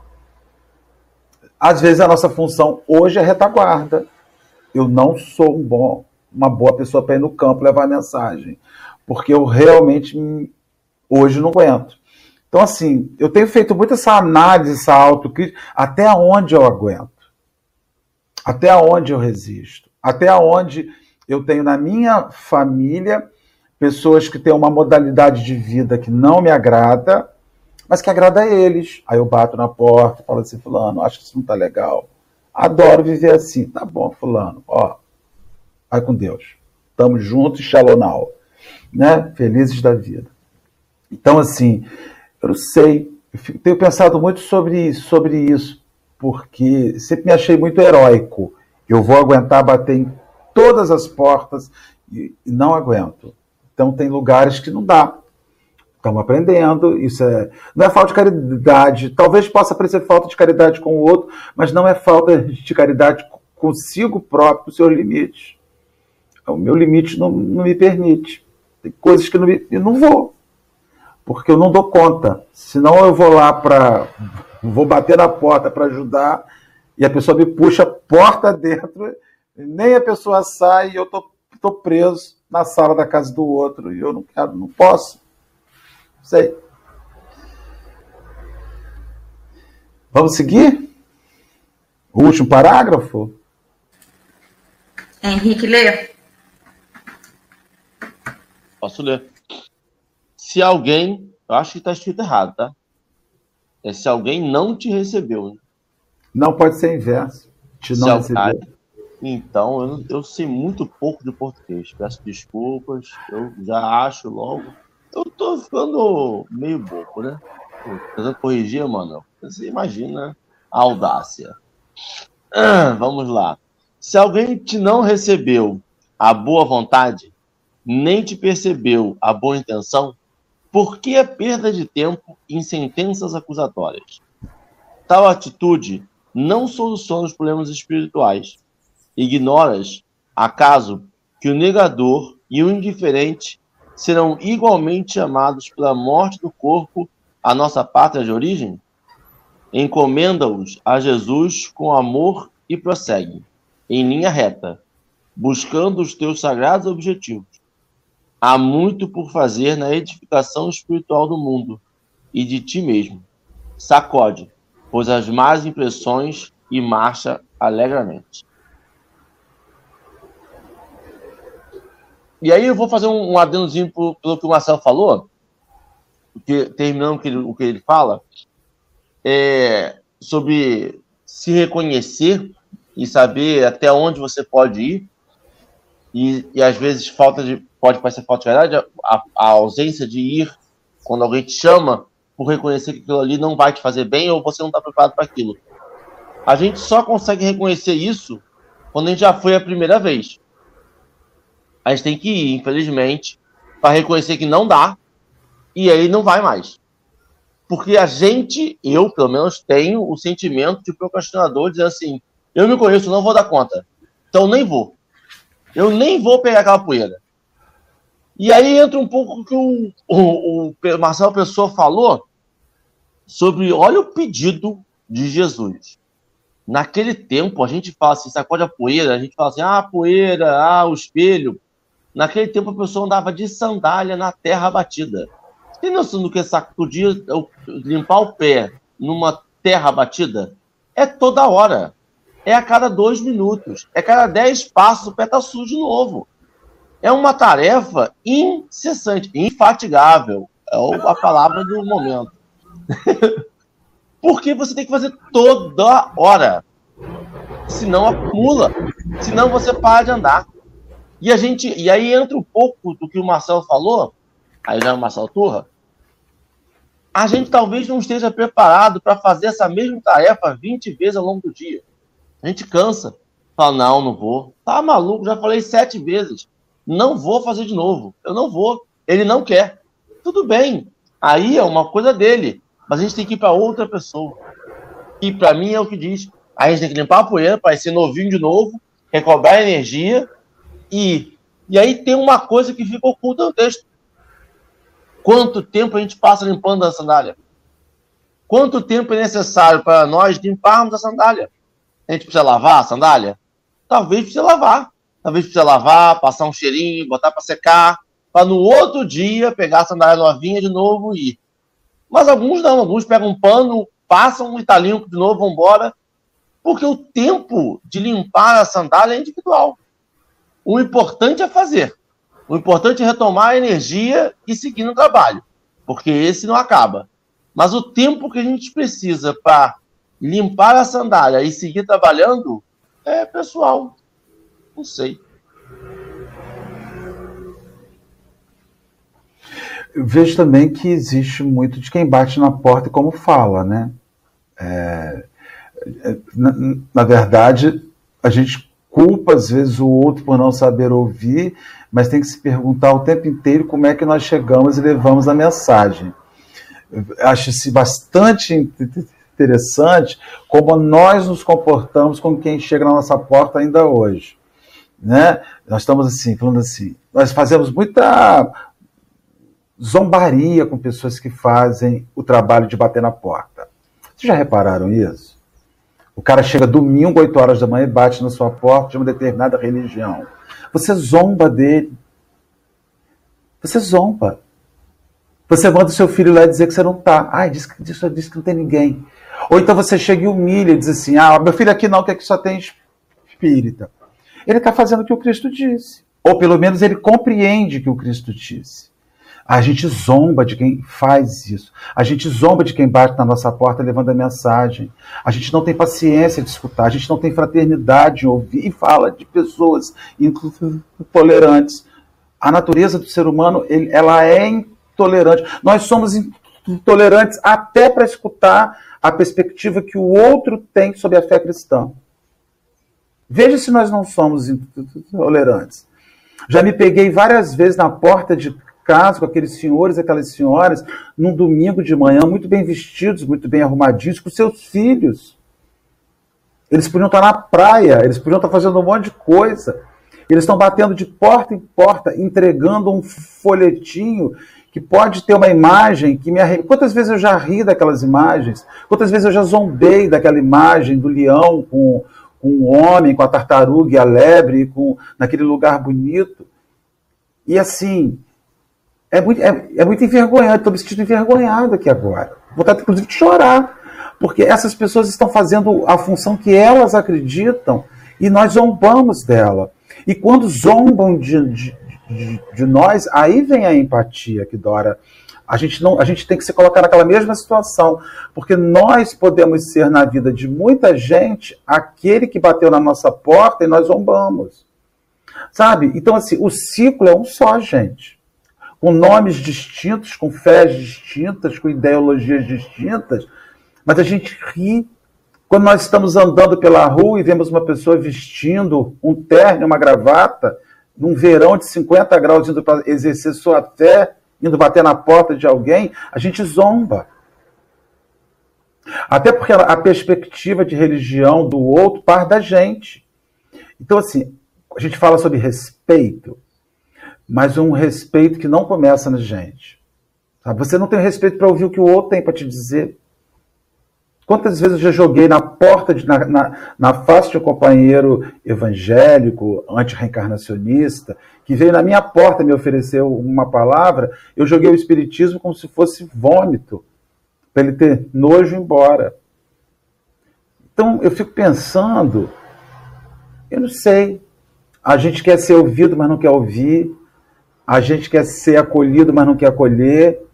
Às vezes a nossa função hoje é retaguarda. Eu não sou um bom, uma boa pessoa para ir no campo levar a mensagem, porque eu realmente hoje não aguento. Então, assim, eu tenho feito muito essa análise, essa autocrítica, até onde eu aguento, até onde eu resisto, até onde eu tenho na minha família pessoas que têm uma modalidade de vida que não me agrada, mas que agrada a eles. Aí eu bato na porta, falo assim, fulano, acho que isso não tá legal. Adoro viver assim. Tá bom, fulano, ó, vai com Deus. Tamo juntos, shalonal. Né? Felizes da vida. Então, assim, eu não sei. Eu tenho pensado muito sobre, sobre isso, porque sempre me achei muito heróico. Eu vou aguentar bater em todas as portas e, não aguento. Então tem lugares que não dá. Estamos aprendendo, isso é, não é falta de caridade. Talvez possa parecer falta de caridade com o outro, mas não é falta de caridade consigo próprio, seus limites. O meu limite não, não me permite. Tem coisas que não me, eu não vou. Porque eu não dou conta. Senão eu vou lá para. Vou bater na porta para ajudar e a pessoa me puxa a porta dentro, nem a pessoa sai e eu tô, tô preso na sala da casa do outro. E eu não quero, não posso. Sei. Vamos seguir? O último parágrafo? Henrique, lê. Posso ler. Se alguém, eu acho que está escrito errado, tá? É se alguém não te recebeu. Né? Não pode ser inverso. Te não recebeu. Então, eu, eu sei muito pouco de português. Peço desculpas. Eu já acho logo. Eu tô ficando meio bobo, né? Tentando corrigir, mano. Você imagina a audácia. Ah, vamos lá. Se alguém te não recebeu a boa vontade, nem te percebeu a boa intenção, por que a perda de tempo em sentenças acusatórias? Tal atitude não soluciona os problemas espirituais. Ignoras, acaso, que o negador e o indiferente serão igualmente chamados pela morte do corpo à nossa pátria de origem? Encomenda-os a Jesus com amor e prossegue, em linha reta, buscando os teus sagrados objetivos. Há muito por fazer na edificação espiritual do mundo e de ti mesmo. Sacode, pois as más impressões e marcha alegremente. E aí eu vou fazer um, adendozinho pelo que o Marcelo falou, porque, terminando o que, ele, o que ele fala, é, sobre se reconhecer e saber até onde você pode ir, e, e às vezes falta de, pode parecer falta de verdade, a, a ausência de ir quando alguém te chama por reconhecer que aquilo ali não vai te fazer bem ou você não está preparado para aquilo. A gente só consegue reconhecer isso quando a gente já foi a primeira vez. A gente tem que ir, infelizmente, para reconhecer que não dá e aí não vai mais. Porque a gente, eu pelo menos, tenho o sentimento de procrastinador, dizer assim: eu me conheço, não vou dar conta. Então nem vou. Eu nem vou pegar aquela poeira. E aí entra um pouco que o, o, o Marcelo Pessoa falou sobre, olha o pedido de Jesus. Naquele tempo, a gente fala assim, sacode a poeira, a gente fala assim, ah, poeira, ah, o espelho. Naquele tempo, a pessoa andava de sandália na terra batida. Tem noção do que sacudir, limpar o pé numa terra batida? É toda hora. É a cada dois minutos. É cada dez passos, o pé está sujo de novo. É uma tarefa incessante, infatigável. É a palavra do momento. Porque você tem que fazer toda hora. Senão acumula. Senão você para de andar. E a gente. E aí entra um pouco do que o Marcelo falou. Aí já é o Marcelo Turra. A gente talvez não esteja preparado para fazer essa mesma tarefa 20 vezes ao longo do dia. A gente cansa. Fala, não, não vou. Tá maluco, já falei sete vezes. Não vou fazer de novo. Eu não vou. Ele não quer. Tudo bem. Aí é uma coisa dele. Mas a gente tem que ir para outra pessoa. E para mim é o que diz. A gente tem que limpar a poeira para ser novinho de novo, recobrar energia e e aí tem uma coisa que fica oculta no texto. Quanto tempo a gente passa limpando a sandália? Quanto tempo é necessário para nós limparmos a sandália? A gente precisa lavar a sandália? Talvez precise lavar. Talvez precise lavar, passar um cheirinho, botar para secar, para no outro dia pegar a sandália novinha de novo e ir. Mas alguns não, alguns pegam um pano, passam e tá limpo de novo, vão embora. Porque o tempo de limpar a sandália é individual. O importante é fazer. O importante é retomar a energia e seguir no trabalho. Porque esse não acaba. Mas o tempo que a gente precisa para limpar a sandália e seguir trabalhando é pessoal. Não sei. Vejo também que existe muito de quem bate na porta e como fala, né? É, é, na, na, verdade, a gente culpa às vezes o outro por não saber ouvir, mas tem que se perguntar o tempo inteiro como é que nós chegamos e levamos a mensagem. Acho-se bastante interessante como nós nos comportamos com quem chega na nossa porta ainda hoje. né? Nós estamos assim, falando assim, nós fazemos muita zombaria com pessoas que fazem o trabalho de bater na porta. Vocês já repararam isso? O cara chega domingo, 8 horas da manhã, e bate na sua porta de uma determinada religião. Você zomba dele. Você zomba. Você manda o seu filho lá dizer que você não está. Ai, diz, diz, diz que não tem ninguém. Ou então você chega e humilha e diz assim: Ah, meu filho aqui não, que aqui só tem espírita. Ele está fazendo o que o Cristo disse. Ou pelo menos ele compreende o que o Cristo disse. A gente zomba de quem faz isso. A gente zomba de quem bate na nossa porta levando a mensagem. A gente não tem paciência de escutar. A gente não tem fraternidade de ouvir. E fala de pessoas intolerantes. A natureza do ser humano, ela é intolerante. Nós somos intolerantes até para escutar a perspectiva que o outro tem sobre a fé cristã. Veja se nós não somos intolerantes. Já me peguei várias vezes na porta de casa com aqueles senhores e aquelas senhoras, num domingo de manhã, muito bem vestidos, muito bem arrumadinhos, com seus filhos. Eles podiam estar na praia, eles podiam estar fazendo um monte de coisa. Eles estão batendo de porta em porta, entregando um folhetinho que pode ter uma imagem que me arrepia. Quantas vezes eu já ri daquelas imagens? Quantas vezes eu já zombei daquela imagem do leão com, com o homem, com a tartaruga e a lebre, com, naquele lugar bonito? E assim, é muito, é, é muito envergonhado, estou me sentindo envergonhado aqui agora. Vontade, inclusive, de chorar. Porque essas pessoas estão fazendo a função que elas acreditam e nós zombamos dela. E quando zombam de, de, de, nós, aí vem a empatia que Dora. A gente, não, a gente tem que se colocar naquela mesma situação, porque nós podemos ser na vida de muita gente aquele que bateu na nossa porta e nós zombamos. Sabe? Então, assim, o ciclo é um só, gente com nomes distintos, com fés distintas, com ideologias distintas, mas a gente ri quando nós estamos andando pela rua e vemos uma pessoa vestindo um terno e uma gravata, num verão de 50 graus, indo para exercer sua fé, indo bater na porta de alguém, a gente zomba. Até porque a perspectiva de religião do outro parte da gente. Então, assim, a gente fala sobre respeito mas um respeito que não começa na gente. Sabe? Você não tem respeito para ouvir o que o outro tem para te dizer. Quantas vezes eu já joguei na porta, de, na, na, na face de um companheiro evangélico, antirreencarnacionista, que veio na minha porta me ofereceu uma palavra, eu joguei o espiritismo como se fosse vômito, para ele ter nojo embora. Então eu fico pensando, eu não sei, a gente quer ser ouvido, mas não quer ouvir. A gente quer ser acolhido, mas não quer acolher.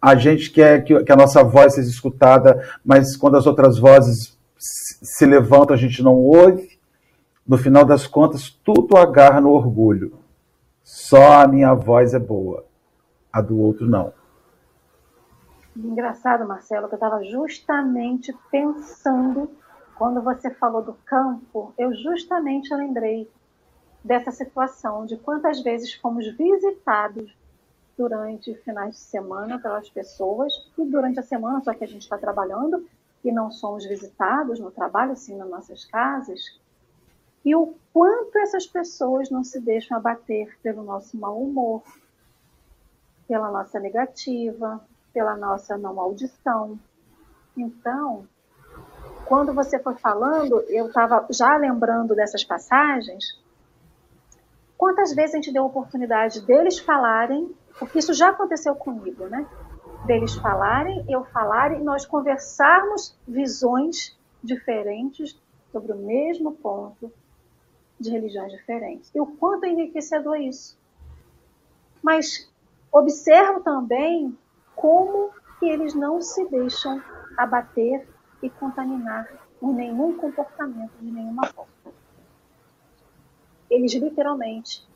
A gente quer que, que a nossa voz seja escutada, mas quando as outras vozes se levantam, a gente não ouve. No final das contas, tudo agarra no orgulho. Só a minha voz é boa, a do outro não. Engraçado, Marcelo, que eu estava justamente pensando, quando você falou do campo, eu justamente lembrei dessa situação, de quantas vezes fomos visitados durante finais de semana pelas pessoas e durante a semana, só que a gente está trabalhando e não somos visitados no trabalho, sim, nas nossas casas, e o quanto essas pessoas não se deixam abater pelo nosso mau humor, pela nossa negativa, pela nossa não audição. Então, quando você foi falando, eu estava já lembrando dessas passagens Quantas vezes a gente deu a oportunidade deles falarem, porque isso já aconteceu comigo, né? Deles falarem, eu falar e nós conversarmos visões diferentes sobre o mesmo ponto de religiões diferentes. E o quanto é enriquecedor isso. Mas observo também como que eles não se deixam abater e contaminar por nenhum comportamento de nenhuma forma eles literalmente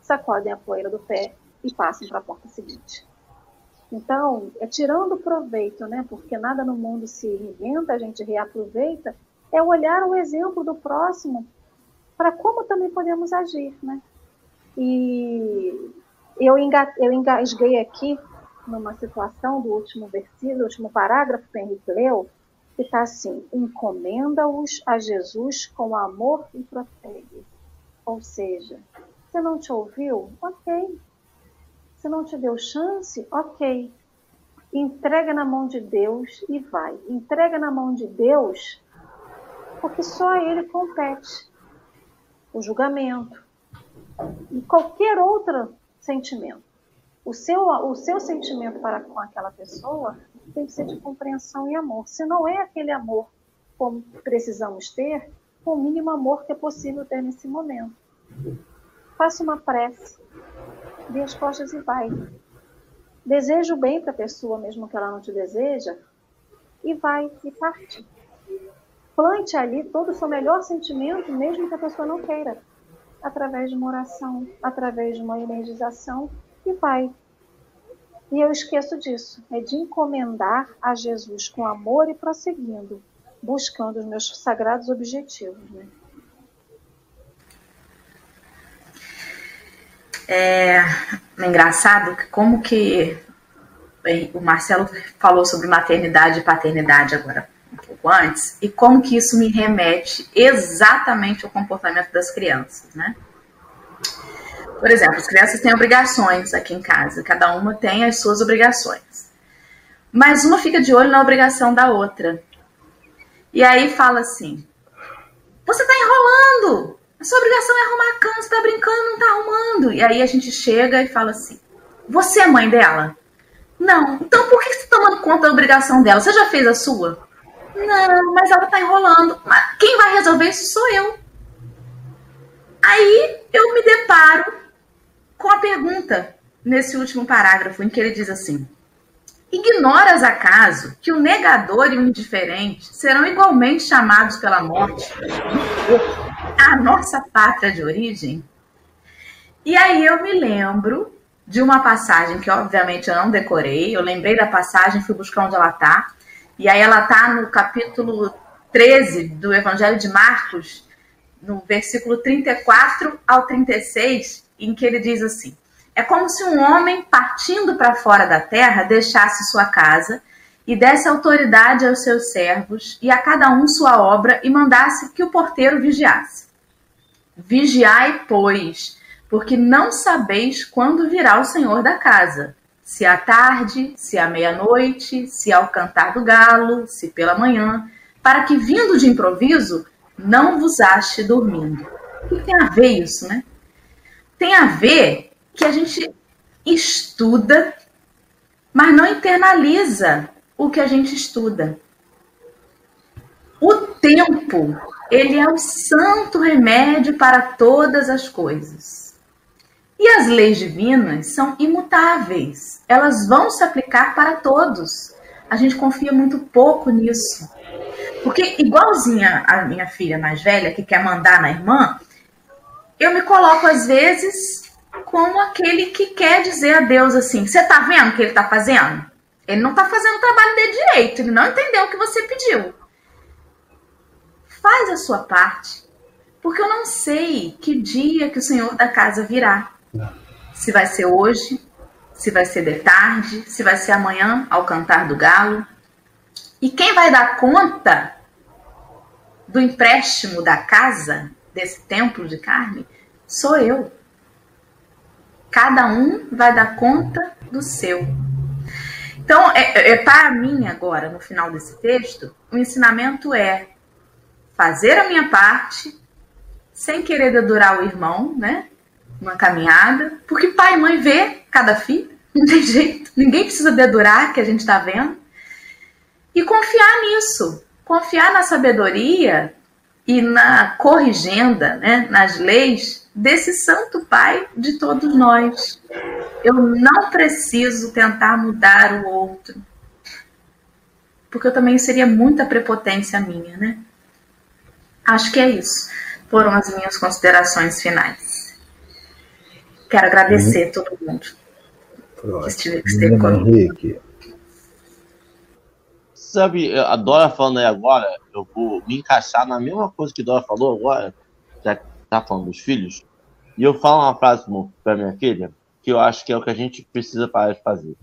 sacodem a poeira do pé e passam para a porta seguinte. Então, é tirando proveito, né? Porque nada no mundo se inventa, a gente reaproveita, é olhar o exemplo do próximo para como também podemos agir, né? E eu, engasguei aqui numa situação do último versículo, último parágrafo que Henrique leu, que está assim: encomenda-os a Jesus com amor e protege. Ou seja, se não te ouviu, ok. Se não te deu chance, ok. Entrega na mão de Deus e vai. Entrega na mão de Deus, porque só a Ele compete o julgamento e qualquer outro sentimento. O seu, o seu sentimento para com aquela pessoa tem que ser de compreensão e amor. Se não é aquele amor como precisamos ter, com o mínimo amor que é possível ter nesse momento. Faça uma prece, dê as costas e vai. Deseja o bem para a pessoa, mesmo que ela não te deseja, e vai, e parte. Plante ali todo o seu melhor sentimento, mesmo que a pessoa não queira, através de uma oração, através de uma energização, e vai. E eu esqueço disso, é de encomendar a Jesus com amor e prosseguindo, buscando os meus sagrados objetivos. Né? É, é engraçado como que bem, o Marcelo falou sobre maternidade e paternidade agora um pouco antes e como que isso me remete exatamente ao comportamento das crianças, né? Por exemplo, as crianças têm obrigações aqui em casa, cada uma tem as suas obrigações. Mas uma fica de olho na obrigação da outra. E aí fala assim: Você está enrolando! A sua obrigação é arrumar a cama, você está brincando, não está arrumando. E aí a gente chega e fala assim: Você é mãe dela? Não. Então por que você está tomando conta da obrigação dela? Você já fez a sua? Não, mas ela está enrolando. Mas quem vai resolver isso sou eu. Aí eu me deparo com a pergunta nesse último parágrafo, em que ele diz assim: Ignoras acaso que o negador e o indiferente serão igualmente chamados pela morte a nossa pátria de origem? E aí eu me lembro de uma passagem que obviamente eu não decorei, eu lembrei da passagem, fui buscar onde ela está, e aí ela está no capítulo 13 do Evangelho de Marcos, no versículo 34 ao 36, em que ele diz assim: é como se um homem, partindo para fora da terra, deixasse sua casa e desse autoridade aos seus servos e a cada um sua obra e mandasse que o porteiro vigiasse. Vigiai, pois, porque não sabeis quando virá o Senhor da casa, se à tarde, se à meia-noite, se ao cantar do galo, se pela manhã, para que vindo de improviso não vos ache dormindo. O que tem a ver isso, né? Tem a ver que a gente estuda, mas não internaliza o que a gente estuda. O tempo, ele é o santo remédio para todas as coisas. E as leis divinas são imutáveis, elas vão se aplicar para todos. A gente confia muito pouco nisso. Porque, igualzinha a minha filha mais velha, que quer mandar na irmã, eu me coloco às vezes como aquele que quer dizer a Deus assim: você tá vendo o que ele tá fazendo? Ele não tá fazendo o trabalho dele direito, ele não entendeu o que você pediu. Faz a sua parte, porque eu não sei que dia que o Senhor da casa virá. Se vai ser hoje, se vai ser de tarde, se vai ser amanhã ao cantar do galo. E quem vai dar conta do empréstimo da casa, desse templo de carne, sou eu. Cada um vai dar conta do seu. Então, é, é para mim agora, no final desse texto, o ensinamento é fazer a minha parte, sem querer dedurar o irmão, né? Uma caminhada, porque pai e mãe vê cada filho, não tem jeito, ninguém precisa dedurar que a gente está vendo. E confiar nisso, confiar na sabedoria e na corrigenda, né, nas leis desse Santo Pai de todos nós. Eu não preciso tentar mudar o outro, porque eu também seria muita prepotência minha, né? Acho que é isso. Foram as minhas considerações finais. Quero agradecer a todo mundo que esteve, que esteve comigo. Henrique. Sabe, a Dora falando aí agora, eu vou me encaixar na mesma coisa que a Dora falou agora, já que tá falando dos filhos. E eu falo uma frase para minha filha que eu acho que é o que a gente precisa parar de fazer.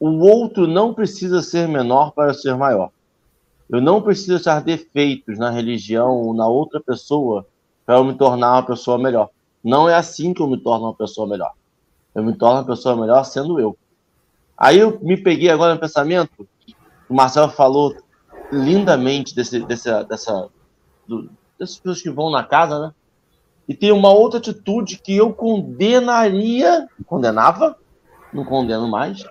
O outro não precisa ser menor para ser maior. Eu não preciso achar defeitos na religião ou na outra pessoa para eu me tornar uma pessoa melhor. Não é assim que eu me torno uma pessoa melhor. Eu me torno uma pessoa melhor sendo eu. Aí eu me peguei agora no pensamento, o Marcelo falou lindamente desse, desse, dessa, do, dessas pessoas que vão na casa, né? E tem uma outra atitude que eu condenaria, condenava, não condeno mais,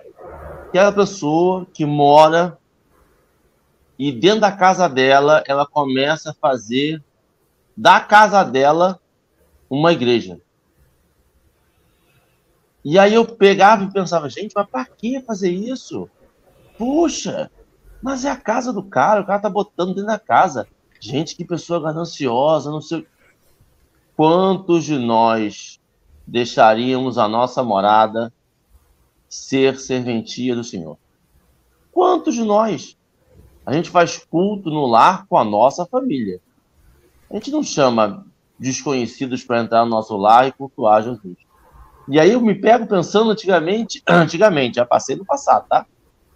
que é a pessoa que mora e dentro da casa dela ela começa a fazer da casa dela uma igreja. E aí eu pegava e pensava, gente, mas para que fazer isso? Puxa, mas é a casa do cara, o cara tá botando dentro da casa. Gente, que pessoa gananciosa, não sei. Quantos de nós deixaríamos a nossa morada ser serventia do Senhor? Quantos de nós? A gente faz culto no lar com a nossa família. A gente não chama desconhecidos para entrar no nosso lar e cultuar Jesus. E aí eu me pego pensando antigamente, antigamente, já passei no passado, tá?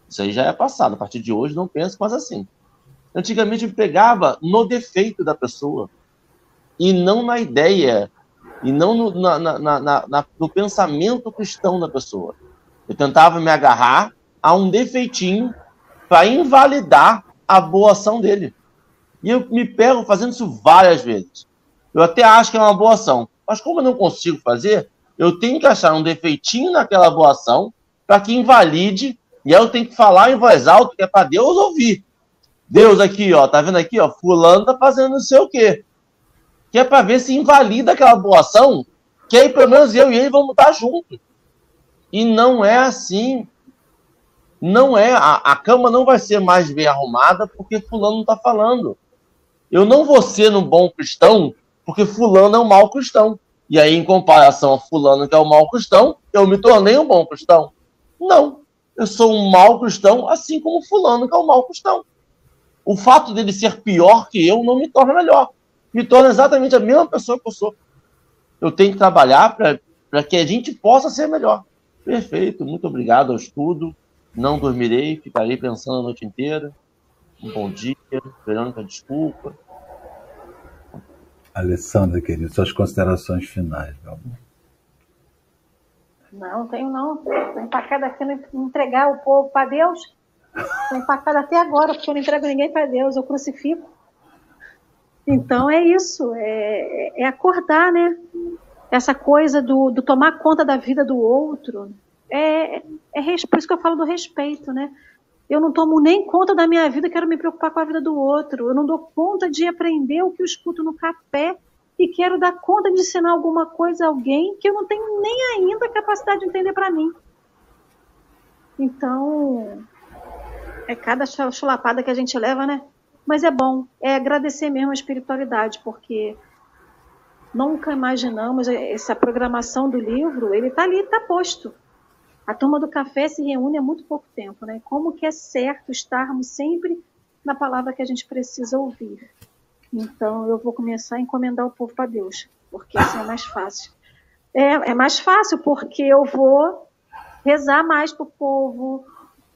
Isso aí já é passado. A partir de hoje não penso mais assim. Antigamente eu pegava no defeito da pessoa e não na ideia e não no, na, na, na, no pensamento cristão da pessoa. Eu tentava me agarrar a um defeitinho para invalidar a boa ação dele. E eu me pego fazendo isso várias vezes. Eu até acho que é uma boa ação, mas como eu não consigo fazer, eu tenho que achar um defeitinho naquela boa ação para que invalide, e aí eu tenho que falar em voz alta, que é para Deus ouvir. Deus aqui, ó, tá vendo aqui, ó, fulano tá fazendo não sei o quê. Que é para ver se invalida aquela boa ação, que aí pelo menos eu e ele vamos estar juntos. E não é assim. Não é. A, a cama não vai ser mais bem arrumada porque fulano não tá falando. Eu não vou ser um bom cristão porque fulano é um mau cristão. E aí, em comparação a fulano que é um mau cristão, eu me tornei um bom cristão. Não. Eu sou um mau cristão, assim como fulano que é um mau cristão. O fato dele ser pior que eu não me torna melhor. Me torna exatamente a mesma pessoa que eu sou. Eu tenho que trabalhar para que a gente possa ser melhor. Perfeito, muito obrigado ao estudo. Não dormirei, ficarei pensando a noite inteira. Um bom dia. Verônica, desculpa. Alessandra, querido, suas considerações finais, meu amor. Não, tenho não. Estou empacada aqui no entregar o povo para Deus. Estou empacada até agora, porque eu não entrego ninguém para Deus, eu crucifico. Então é isso, é, é acordar, né? Essa coisa do, do, tomar conta da vida do outro. É, é, por isso que eu falo do respeito, né? Eu não tomo nem conta da minha vida, quero me preocupar com a vida do outro. Eu não dou conta de aprender o que eu escuto no café e quero dar conta de ensinar alguma coisa a alguém que eu não tenho nem ainda capacidade de entender para mim. Então, é cada chulapada que a gente leva, né? Mas é bom, é agradecer mesmo a espiritualidade, porque nunca imaginamos essa programação do livro, ele está ali, está posto. A turma do café se reúne há muito pouco tempo, né? Como que é certo estarmos sempre na palavra que a gente precisa ouvir. Então eu vou começar a encomendar o povo para Deus, porque assim é mais fácil. É, é mais fácil porque eu vou rezar mais para o povo,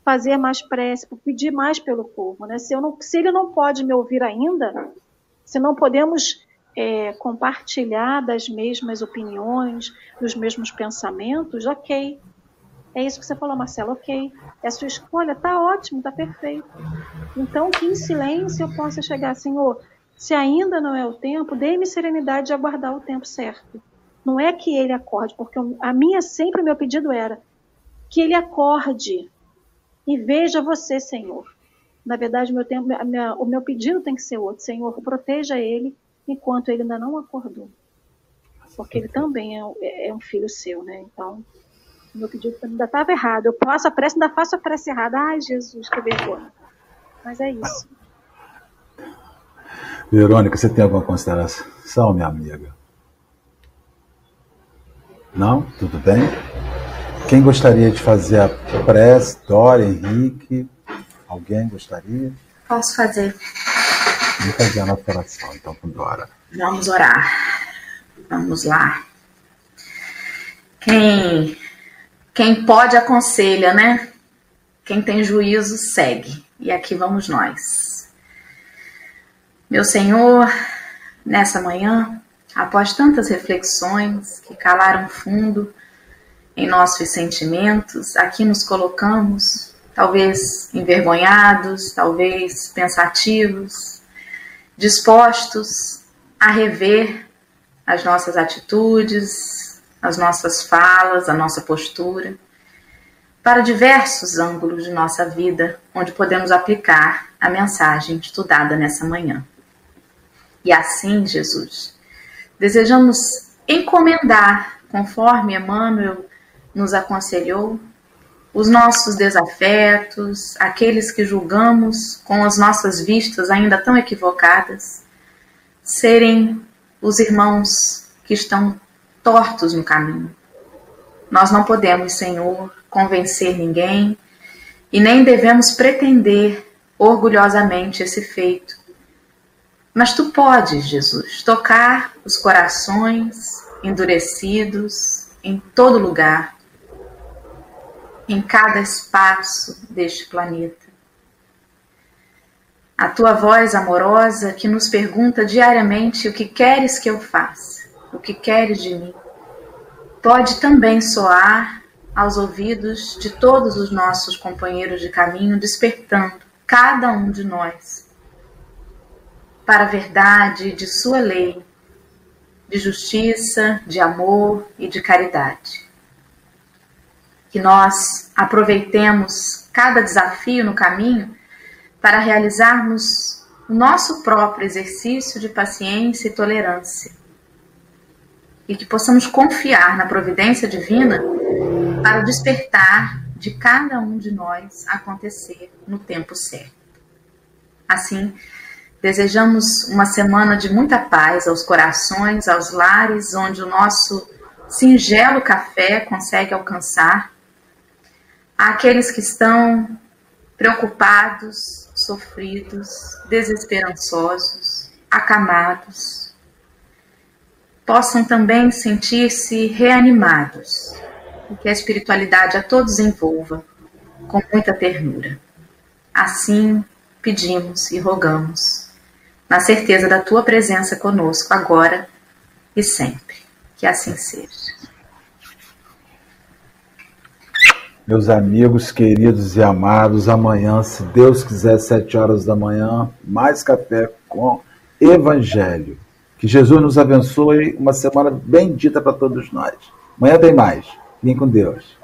fazer mais prece, pedir mais pelo povo. Né? Se, eu não, se ele não pode me ouvir ainda, se não podemos é, compartilhar das mesmas opiniões, dos mesmos pensamentos, ok. É isso que você falou, Marcelo, ok. É a sua escolha, tá ótimo, tá perfeito. Então, que em silêncio eu possa chegar, Senhor, se ainda não é o tempo, dê-me serenidade de aguardar o tempo certo. Não é que ele acorde, porque a minha sempre, o meu pedido era que ele acorde e veja você, Senhor. Na verdade, meu tempo, minha, o meu pedido tem que ser outro. Senhor, proteja ele enquanto ele ainda não acordou. Porque ele também é, é um filho seu, né? Então, meu pedido ainda estava errado. Eu faço a prece, ainda faço a prece errada. Ai, Jesus, que vergonha. Mas é isso. Verônica, você tem alguma consideração, minha amiga? Não? Tudo bem? Quem gostaria de fazer a prece? Dora, Henrique? Alguém gostaria? Posso fazer. Vamos fazer a nossa oração, então, com Dora. Vamos orar. Vamos lá. Quem, quem pode aconselha, né? Quem tem juízo segue. E aqui vamos nós. Meu Senhor, nessa manhã, após tantas reflexões que calaram fundo em nossos sentimentos, aqui nos colocamos, talvez envergonhados, talvez pensativos, dispostos a rever as nossas atitudes, as nossas falas, a nossa postura, para diversos ângulos de nossa vida, onde podemos aplicar a mensagem estudada nessa manhã. E assim, Jesus, desejamos encomendar, conforme Emmanuel nos aconselhou, os nossos desafetos, aqueles que julgamos com as nossas vistas ainda tão equivocadas, serem os irmãos que estão tortos no caminho. Nós não podemos, Senhor, convencer ninguém e nem devemos pretender orgulhosamente esse feito. Mas tu podes, Jesus, tocar os corações endurecidos em todo lugar em cada espaço deste planeta. A tua voz amorosa que nos pergunta diariamente o que queres que eu faça, o que queres de mim, pode também soar aos ouvidos de todos os nossos companheiros de caminho, despertando cada um de nós para a verdade de Sua lei, de justiça, de amor e de caridade que nós aproveitemos cada desafio no caminho para realizarmos o nosso próprio exercício de paciência e tolerância. E que possamos confiar na providência divina para o despertar de cada um de nós acontecer no tempo certo. Assim, desejamos uma semana de muita paz aos corações, aos lares, onde o nosso singelo café consegue alcançar àqueles que estão preocupados, sofridos, desesperançosos, acamados, possam também sentir-se reanimados e que a espiritualidade a todos envolva com muita ternura. Assim pedimos e rogamos, na certeza da tua presença conosco agora e sempre. Que assim seja. Meus amigos queridos e amados, amanhã, se Deus quiser, sete horas da manhã, mais café com Evangelho. Que Jesus nos abençoe, uma semana bendita para todos nós. Amanhã tem mais. Vem com Deus.